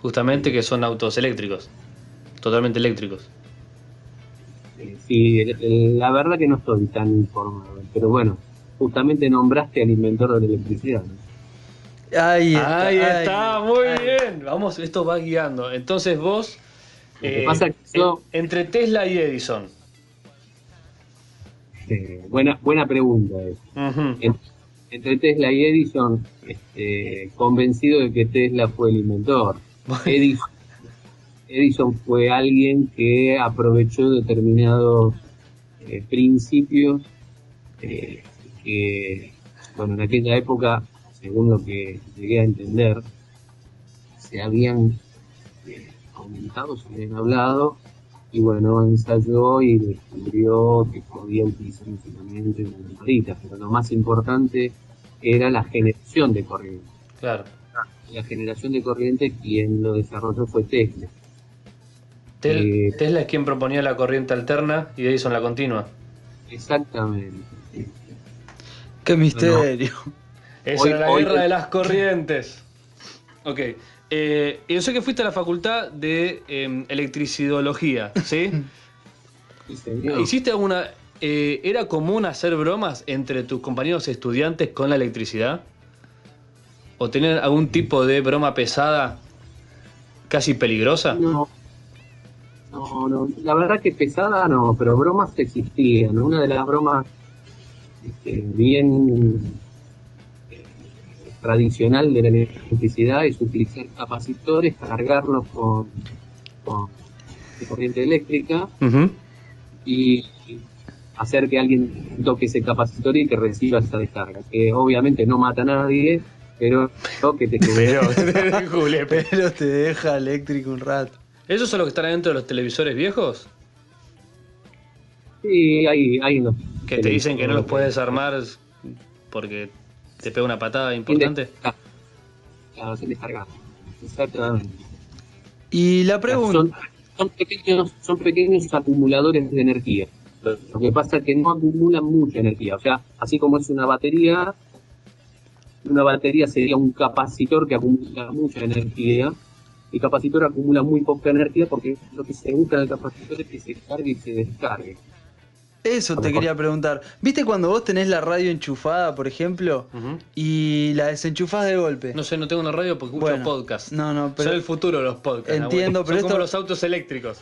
justamente que son autos eléctricos, totalmente eléctricos. Sí, la verdad que no estoy tan informado, pero bueno, justamente nombraste al inventor de la electricidad. ¿no? Ahí está. Ahí ahí está, muy bien. Vamos, esto va guiando. Entonces vos, Lo que eh, pasa que yo- entre Tesla y Edison. Eh, buena, buena pregunta. eh. Ujú. En- entre Tesla y Edison, este, convencido de que Tesla fue el inventor. Edison, Edison fue alguien que aprovechó determinados eh, principios eh, que, bueno, en aquella época, según lo que llegué a entender, se habían eh, comentado, se habían hablado, y bueno, ensayó y descubrió que podía utilizar infinitamente una lamparita, pero lo más importante era la generación de corriente. Claro. La generación de corriente, quien lo desarrolló fue Tesla. Tel- Eh, Tesla es quien proponía la corriente alterna y Edison la continua. Exactamente. Qué misterio. Esa Hoy- era la hoy- guerra de las corrientes. Ok. Eh, yo sé que fuiste a la facultad de eh, electricidología, ¿sí? ¿Hiciste alguna... eh, ¿Era común hacer bromas entre tus compañeros estudiantes con la electricidad? ¿O tener algún tipo de broma pesada, casi peligrosa? No, no, no, la verdad que pesada no, pero bromas existían. Una de las bromas este, bien eh, tradicional de la electricidad es utilizar capacitores, cargarlos con, con corriente eléctrica y hacer que alguien toque ese capacitor y que reciba esa descarga. Que obviamente no mata a nadie, pero pero que te Pero, Pero te deja eléctrico un rato. ¿Esos son los que están adentro de los televisores viejos? Sí, hay, hay unos Que te dicen que no los puedes armar porque te pega una patada importante. Claro, se descargan. Exactamente. Y la pregunta. Son, son pequeños, son pequeños acumuladores de energía. Lo que pasa es que no acumulan mucha energía. O sea, así como es una batería, una batería sería un capacitor que acumula mucha energía. El capacitor acumula muy poca energía porque lo que se busca en el capacitor es que se cargue y se descargue. Eso te quería preguntar. ¿Viste cuando vos tenés la radio enchufada, por ejemplo, y la desenchufás de golpe? No sé, no tengo una radio porque escucho Bueno, podcast. no, no, pero- Son el futuro de los podcasts. Entiendo, pero Son como esto- los autos eléctricos.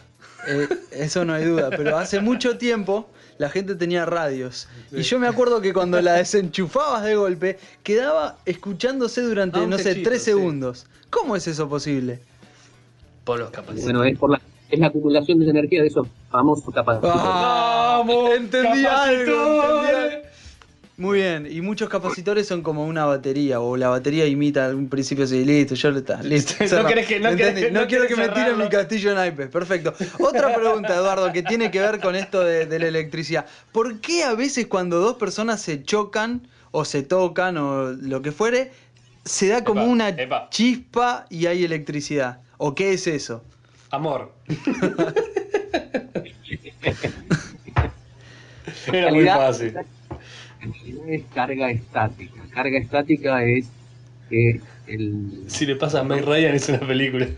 Eh, eso no hay duda, pero hace mucho tiempo la gente tenía radios. Y yo me acuerdo que cuando la desenchufabas de golpe, quedaba escuchándose durante, Ah, no sé, tres sí. segundos. ¿Cómo es eso posible? Por los capacitores. Bueno, es por la, es la acumulación de energía de esos famosos capacitores. ¡Vamos! Entendí algo, entendí. Muy bien, y muchos capacitores son como una batería, o la batería imita un principio así, listo, yo está, listo. No querés que- no Entendí, querés- no no quiero que me tiren mi castillo naipes, perfecto. Otra pregunta, Eduardo, que tiene que ver con esto de, de la electricidad. ¿Por qué a veces cuando dos personas se chocan, o se tocan, o lo que fuere, se da como Epa, una epa. chispa y hay electricidad? ¿O qué es eso? Amor. Era muy fácil. En realidad es carga estática. Carga estática es que el, Si le pasa a May Ryan es una película.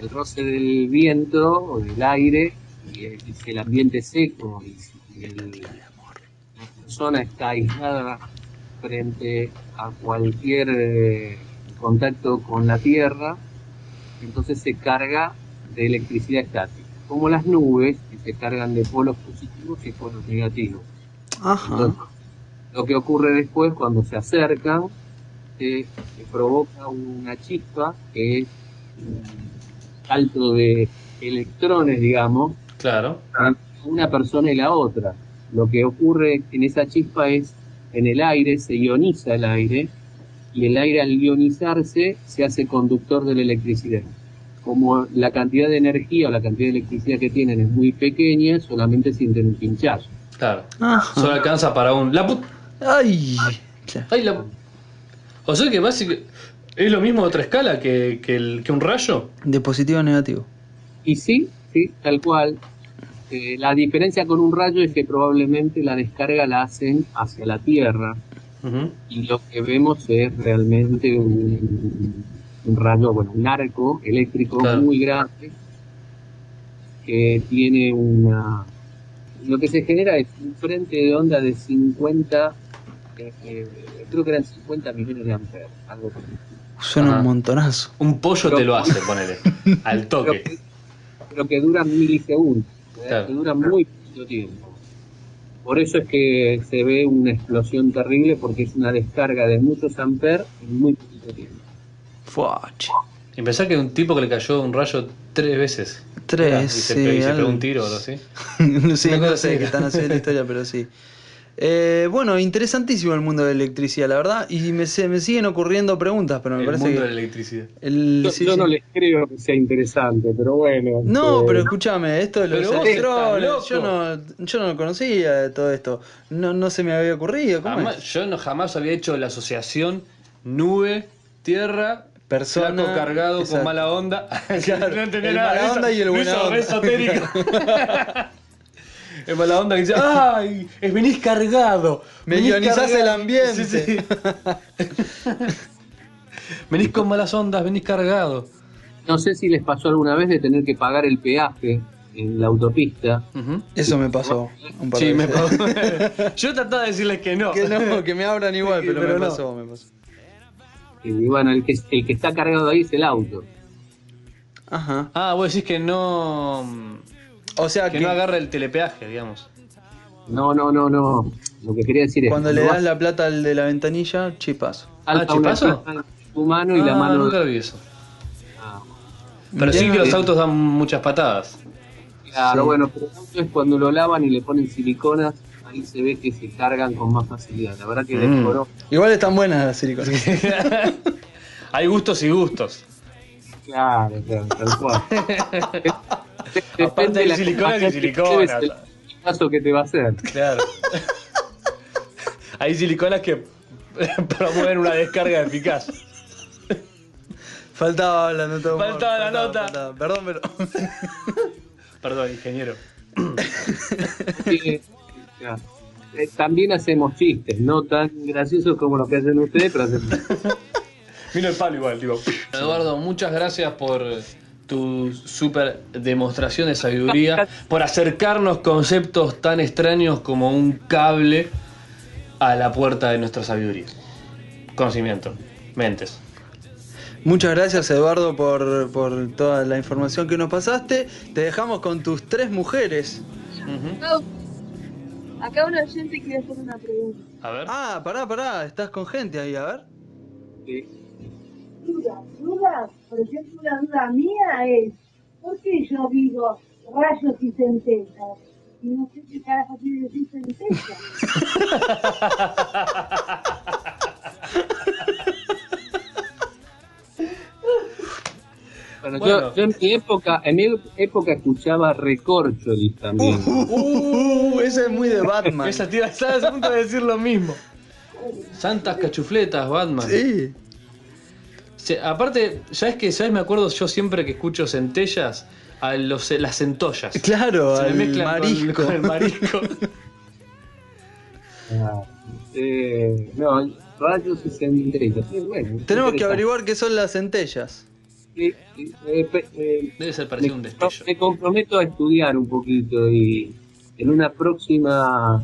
el roce del viento o del aire y el, el ambiente seco y el- la persona está aislada frente a cualquier eh, contacto con la Tierra, entonces se carga de electricidad estática, como las nubes que se cargan de polos positivos y polos negativos. Ajá. Entonces, lo que ocurre después cuando se acercan, se, se provoca una chispa que es un salto de electrones, digamos, Claro. una persona y la otra. Lo que ocurre en esa chispa es en el aire, se ioniza el aire, y el aire al ionizarse se hace conductor de la electricidad. Como la cantidad de energía o la cantidad de electricidad que tienen es muy pequeña, solamente sienten un pinchazo. Claro. Ajá. Solo alcanza para un. La put- Ay. Ay, la. O sea que básicamente. Es lo mismo de otra escala que, que, el- que un rayo. De positivo a negativo. Y sí, sí, tal cual. Eh, la diferencia con un rayo es que probablemente la descarga la hacen hacia la Tierra Y lo que vemos es realmente un, un rayo, bueno, un arco eléctrico Claro. muy grande que tiene una... Lo que se genera es un frente de onda de 50, eh, eh, creo que eran 50 millones de amperes, algo estilo. Suena Ajá. un montonazo. Un pollo Pero- te lo hace, ponele. Al pero toque. que, pero que duran milisegundos, ¿eh? Claro. que duran muy poquito tiempo. Por eso es que se ve una explosión terrible porque es una descarga de muchos amperes en muy poquito tiempo. Fuach. Y pensá que un tipo que le cayó un rayo tres veces. Tres, Era, y se, sí, pe- y se algo- pegó un tiro o algo así. sí, no sé qué están haciendo la historia, pero sí. Eh, bueno, interesantísimo el mundo de la electricidad, la verdad. Y me, se, me siguen ocurriendo preguntas, pero me El parece mundo que. de la electricidad. el- Yo, sí, yo sí. no les creo que sea interesante, pero bueno. No, eh, pero escúchame, esto de los electrones, yo no, yo no conocía de todo esto. No, no se me había ocurrido. ¿Cómo Jamás- es? yo no jamás había hecho la asociación nube, tierra, Persona, flaco cargado exacto. con mala onda. Claro, no entendía el nada. mala onda y el lo buena onda. esotérico. el mala onda que dice, ¡ay! es- Venís cargado. Me venís ionizás cargado". el ambiente. Sí, sí. venís con malas ondas, venís cargado. No sé si les pasó alguna vez de tener que pagar el peaje en la autopista. Eso me pasó un par Sí, de me pasó. Yo trataba de decirles que no. Que no, que me abran igual, Sí, pero, pero me no. pasó, me pasó. Y bueno, el que, el que está cargado ahí es el auto. Ajá. Ah, vos decís que no. O sea Que que, no agarra el telepeaje, digamos. No, no, no, no. Lo que quería decir es cuando le das la plata al de la ventanilla, chipazo. vas Ah, ¿chipazo? tu mano y la Ah, mano. nunca vi eso. Ah, Pero sí que los autos dan muchas patadas. claro, Sí. bueno, pero el auto es cuando lo lavan y le ponen siliconas, ahí se ve que se cargan con más facilidad. La verdad que Mm. descoló. Igual están buenas las siliconas. Hay gustos y gustos. Claro, claro, tal cual. De- Aparte hay de siliconas y que siliconas. El paso que te va a hacer. Claro. Hay siliconas que promueven una descarga eficaz. Faltaba la nota. de humor, Faltaba la nota. faltaba. Perdón, pero. Perdón, ingeniero. Claro. Eh, También hacemos chistes, no tan graciosos como los que hacen ustedes, pero hacemos. Vino el palo igual, tipo. Eduardo, muchas gracias por tu super demostración de sabiduría, por acercarnos conceptos tan extraños como un cable a la puerta de nuestra sabiduría. Conocimiento, mentes. Muchas gracias, Eduardo, por, por toda la información que nos pasaste. Te dejamos con tus tres mujeres. Acá un oyente quiere hacer una pregunta. A ver. Ah, pará, pará. Estás con gente ahí, a ver. Sí. Duda, duda, por ejemplo, una duda mía es, ¿por qué yo digo rayos y centellas? Y no sé qué carajo quiere decir centella. Bueno, Bueno. Yo, yo en mi época, en mi época escuchaba recorcholis también. Uh, ese es muy de Batman. Esa tía estaba a punto de decir lo mismo. Santas cachufletas, Batman. Sí. Sí, aparte, ¿sabes qué? ¿Sabes? Me acuerdo yo siempre que escucho centellas a los, las centollas. Claro, Se me al mezclan con- marisco. Con, el marisco. Ah, eh, no, rayos y centellas. Sí, bueno, Tenemos que averiguar qué son las centellas. Eh, eh, Debe ser parecido a un me, destello. me comprometo a estudiar un poquito y en una próxima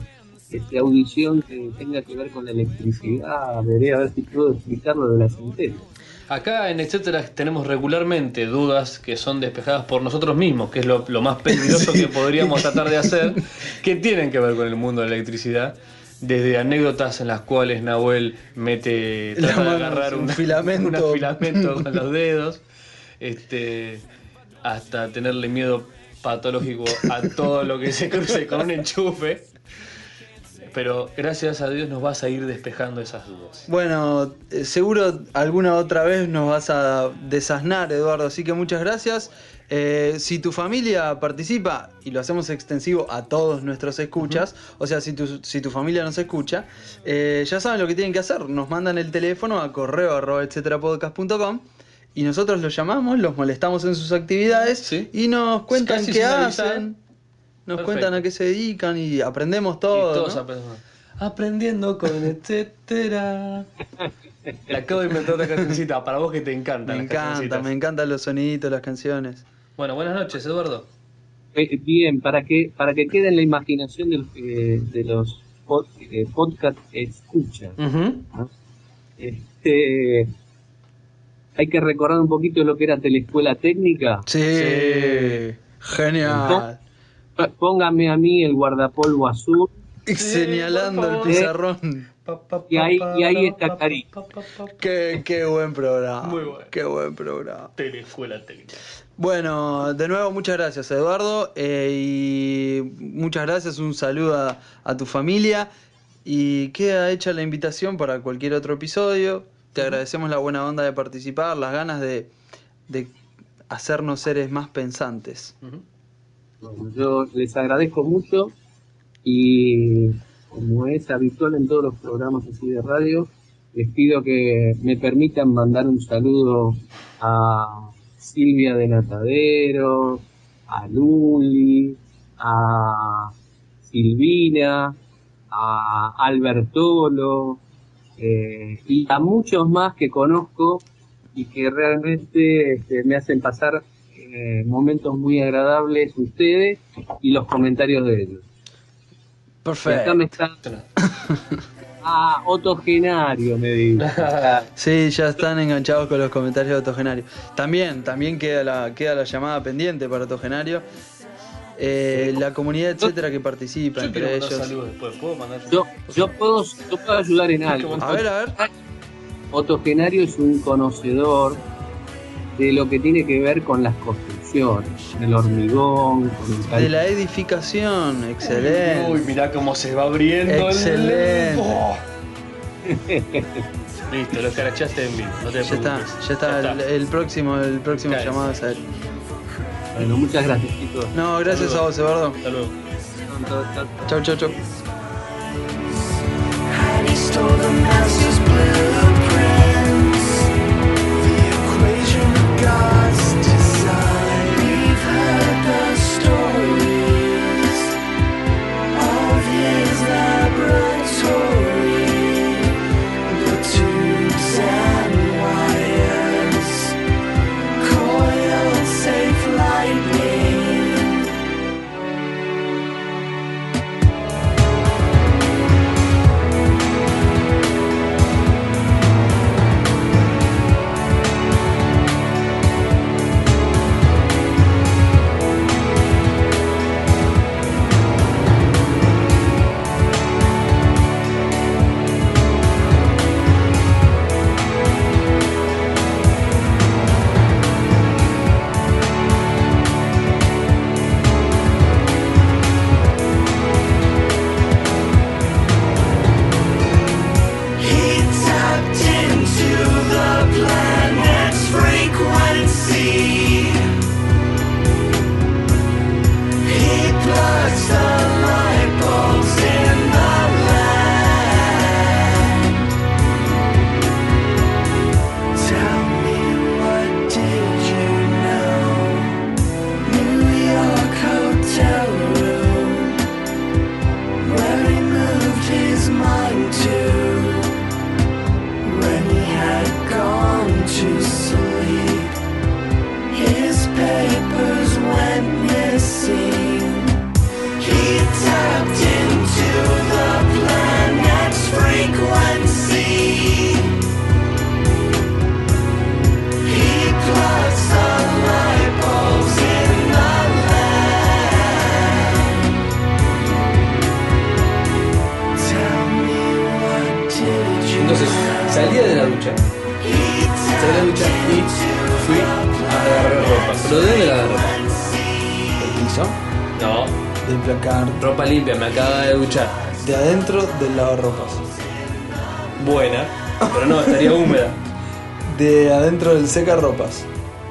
este, audición que tenga que ver con la electricidad, veré a ver si puedo explicar lo de la centella. Acá en etcétera tenemos regularmente dudas que son despejadas por nosotros mismos, que es lo, lo más peligroso que podríamos tratar de hacer, que tienen que ver con el mundo de la electricidad. Desde anécdotas en las cuales Nahuel mete, trata de mano agarrar es un filamento. un filamento con los dedos, este, hasta tenerle miedo patológico a todo lo que se cruce con un enchufe. Pero gracias a Dios nos vas a ir despejando esas dudas. Bueno, eh, seguro alguna otra vez nos vas a desasnar, Eduardo, así que muchas gracias. Eh, si tu familia participa, y lo hacemos extensivo a todos nuestros escuchas, o sea, si tu, si tu familia nos escucha, eh, ya saben lo que tienen que hacer. Nos mandan el teléfono a correo arroba etcétera podcast.com y nosotros los llamamos, los molestamos en sus actividades Sí. y nos cuentan Casi qué avisar. Nos Perfecto. cuentan a qué se dedican y aprendemos Y todo. todos ¿no? aprendemos. Aprendiendo con etcétera. Le acabo de inventar otra cancioncita para vos que te encantan. Me encanta, me encantan los soniditos, las canciones. Bueno, buenas noches, Eduardo. Eh, bien, para que para que quede en la imaginación de, los que- de los pod- eh, podcast escuchas. ¿no? Este, hay que recordar un poquito lo que era Teleescuela Técnica. Sí, Sí. genial. Póngame a mí el guardapolvo azul. Señalando el pizarrón. Y ahí- y ahí está Carito. Qué, qué buen programa. Muy bueno. Qué buen programa. Teleescuela técnica. Bueno, de nuevo muchas gracias Eduardo eh, y muchas gracias, un saludo a, a tu familia y queda hecha la invitación para cualquier otro episodio. Te agradecemos la buena onda de participar, las ganas de, de hacernos seres más pensantes. Bueno, yo les agradezco mucho y como es habitual en todos los programas así de radio, les pido que me permitan mandar un saludo a Silvia de Natadero, a Luli, a Silvina, a Albertolo eh, y a muchos más que conozco y que realmente este, me hacen pasar eh, momentos muy agradables ustedes y los comentarios de ellos. Y acá me Perfecto. está... Ah, Otogenario, me digo. Sí, ya están enganchados con los comentarios de Autogenario. También, también queda la, queda la llamada pendiente para Autogenario. Eh, la comunidad, etcétera, que participa, Yo entre mandar ellos. saludos después. ¿Puedo mandar Yo, yo, puedo, yo puedo ayudar en algo. A ver, a ver. Otogenario es un conocedor de lo que tiene que ver con las construcciones, el hormigón, con el De la edificación, excelente. Uy, mirá cómo se va abriendo. el- Excelente. Oh. Listo, lo escarachaste en vivo. No te Ya está, preocupes. ya está. El, el próximo, el próximo llamado es a él. Bueno, muchas gracias, chicos. No, gracias a vos, Eduardo. Hasta luego. Chau, chau, chau. Secarropas.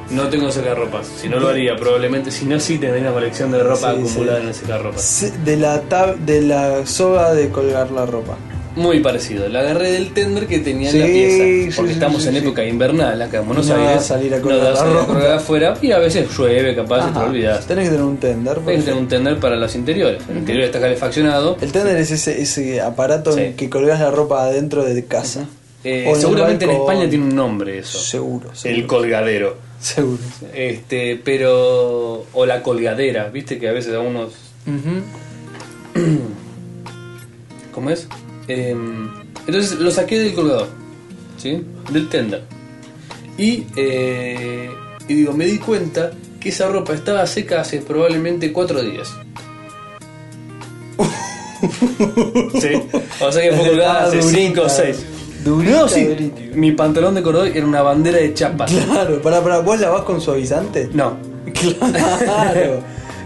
No tengo secarropas, si no lo haría probablemente, si no sí tendría una colección de ropa Sí, acumulada sí. en el secarropas. Se- De la, tab- de la soga de colgar la ropa. Muy parecido, la agarré del tender que tenía en la Sí, pieza, porque sí, estamos sí, en sí. época invernal acá en Buenos No Aires. vas a salir a no colgar a la salir a ropa. colgar afuera y a veces llueve, capaz, y te Ajá. olvidas. Tenés que tener un tender. Tienes que porque- tener un tender para los interiores. El interior está calefaccionado. El tender es ese, ese aparato Sí. en que colgás la ropa adentro de casa. Eh, seguramente en España tiene un nombre eso. Seguro. El colgadero. Seguro. Este, pero. O la colgadera, viste que a veces a unos. ¿Cómo es? Em, entonces lo saqué del colgador, ¿sí? Del tender. Y, eh, y digo, me di cuenta que esa ropa estaba seca hace probablemente cuatro días. sí. O sea que fue colgada hace 5 o 6. Durita, no, sí, durita. mi pantalón de cordón era una bandera de chapas. Claro, para, para, ¿vos lavás con suavizante? No, Claro.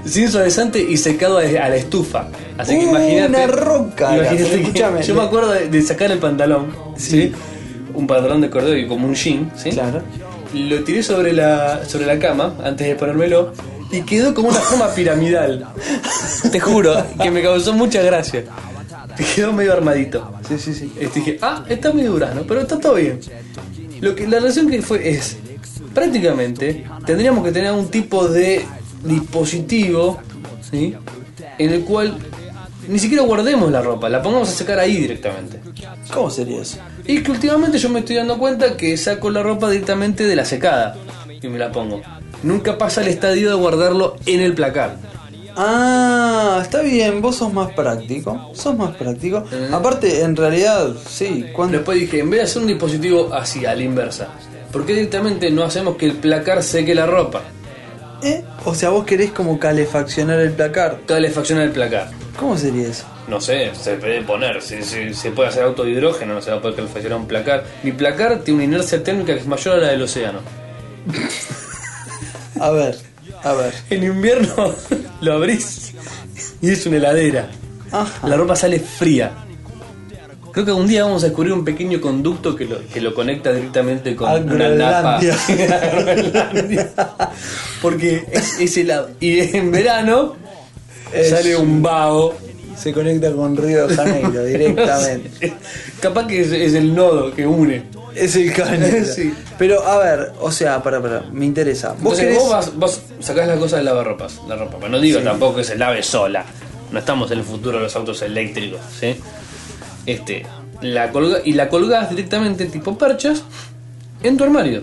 sin suavizante y secado a a la estufa. Así que imagínate. una roca imagínate que- yo me acuerdo de, de sacar el pantalón, ¿sí? Un pantalón de cordón y como un jean, ¿sí? Claro. Lo tiré sobre la, sobre la cama antes de ponérmelo y quedó como una forma piramidal. Te juro que me causó mucha gracia. Quedó medio armadito. Sí, sí, sí. Este, dije, ah, está medio durazno, pero está todo bien. Lo que, la relación que fue es, prácticamente, tendríamos que tener un tipo de dispositivo, ¿sí? En el cual ni siquiera guardemos la ropa, la pongamos a secar ahí directamente. ¿Cómo sería eso? Y que últimamente yo me estoy dando cuenta que saco la ropa directamente de la secada y me la pongo. Nunca pasa el estadio de guardarlo en el placar. Ah, está bien, vos sos más práctico. Sos más práctico. Eh. Aparte, en realidad, sí, cuando. Después dije, en vez de hacer un dispositivo así, a la inversa, ¿por qué directamente no hacemos que el placar seque la ropa? ¿Eh? O sea, vos querés como calefaccionar el placar. Calefacciona el placar. ¿Cómo sería eso? No sé, se puede poner, si, si- se puede hacer auto de hidrógeno, no se va a poder calefaccionar un placar. Mi placar tiene una inercia térmica que es mayor a la del océano. A ver, a ver. En invierno lo abrís y es una heladera. Ajá. La ropa sale fría. Creo que un día vamos a descubrir un pequeño conducto que lo, que lo conecta directamente con una napa. Porque es, es helado. Y en verano Es- sale un vago. Se conecta con Río de Janeiro directamente. Capaz que es, es el nodo que une. Es el canal. Sí. Pero a ver, o sea, para, para, me interesa. ¿Vos Entonces querés.? vos, vas, vos sacás las cosas del lavarropas, la ropa. Pero no digo tampoco que se lave sola. No estamos en el futuro de los autos eléctricos, ¿sí? Este, la colga y la colgás directamente tipo perchas en tu armario.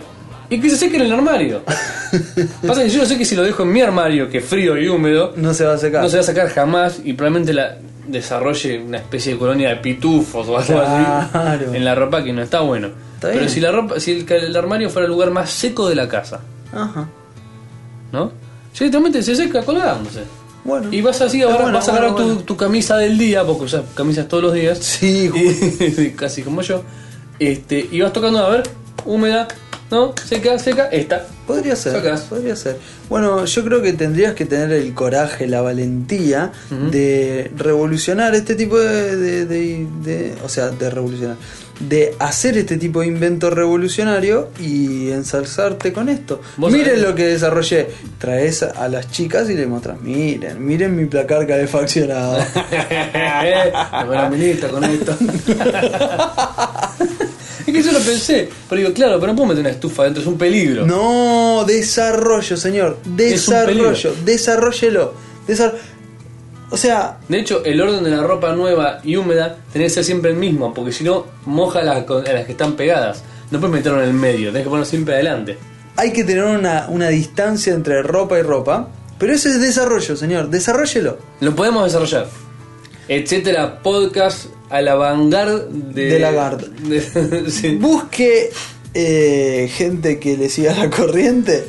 Y que se seque en el armario. Pasa que yo sé que si lo dejo en mi armario, que es frío y húmedo, No se va a secar. no se va a sacar jamás y probablemente la desarrolle una especie de colonia de pitufos o algo así en la ropa que no está bueno. Está Pero si la ropa, si el, el armario fuera el lugar más seco de la casa, Ajá. ¿no? Directamente se seca colgándose. Bueno. Y vas así, ahora bueno, vas a agarrar bueno, tu, camisa del día, porque usas camisas todos los días. Sí, Y- casi como yo. Este, y vas tocando, a ver, húmeda, ¿no? Seca, seca, esta. Podría ser, Sacás. podría ser. Bueno, yo creo que tendrías que tener el coraje, la valentía de revolucionar este tipo de, de- de- de- O sea, de revolucionar. De hacer este tipo de invento revolucionario y ensalzarte con esto. Miren sabés- lo que desarrollé. Traes a las chicas y les mostras, miren, miren mi placar calefaccionado. eh, me con esto. es que yo lo pensé, pero digo, claro, pero no puedo meter una estufa dentro, es un peligro. No, desarrollo, señor. Desarrollo. Desarrollelo. Desar- o sea, De hecho, el orden de la ropa nueva y húmeda tiene que ser siempre el mismo, porque si no, moja las, las que están pegadas. No puedes meterlo en el medio, tenés que ponerlo siempre adelante. hay que tener una, una distancia entre ropa y ropa. Pero ese es desarrollo, señor. Desarrollelo. Lo podemos desarrollar. Etcétera, podcast a la vanguard de. De la guard. de- sí. Busque eh, gente que le siga la corriente.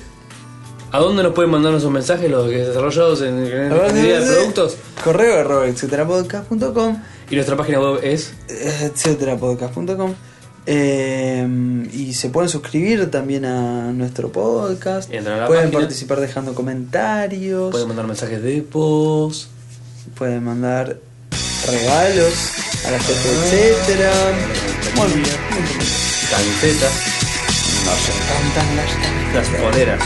¿A dónde nos pueden mandar nuestros mensajes los desarrollados en, en ingeniería de productos? Correo arroba etcétera podcast.com Y nuestra página web es. etcétera podcast.com Eh, y se pueden suscribir también a nuestro podcast. A la pueden página. participar dejando comentarios. Pueden mandar mensajes de post. pueden mandar regalos a la gente, etcétera. Bueno, Camisetas. nos encantan las camisetas. Las poleras.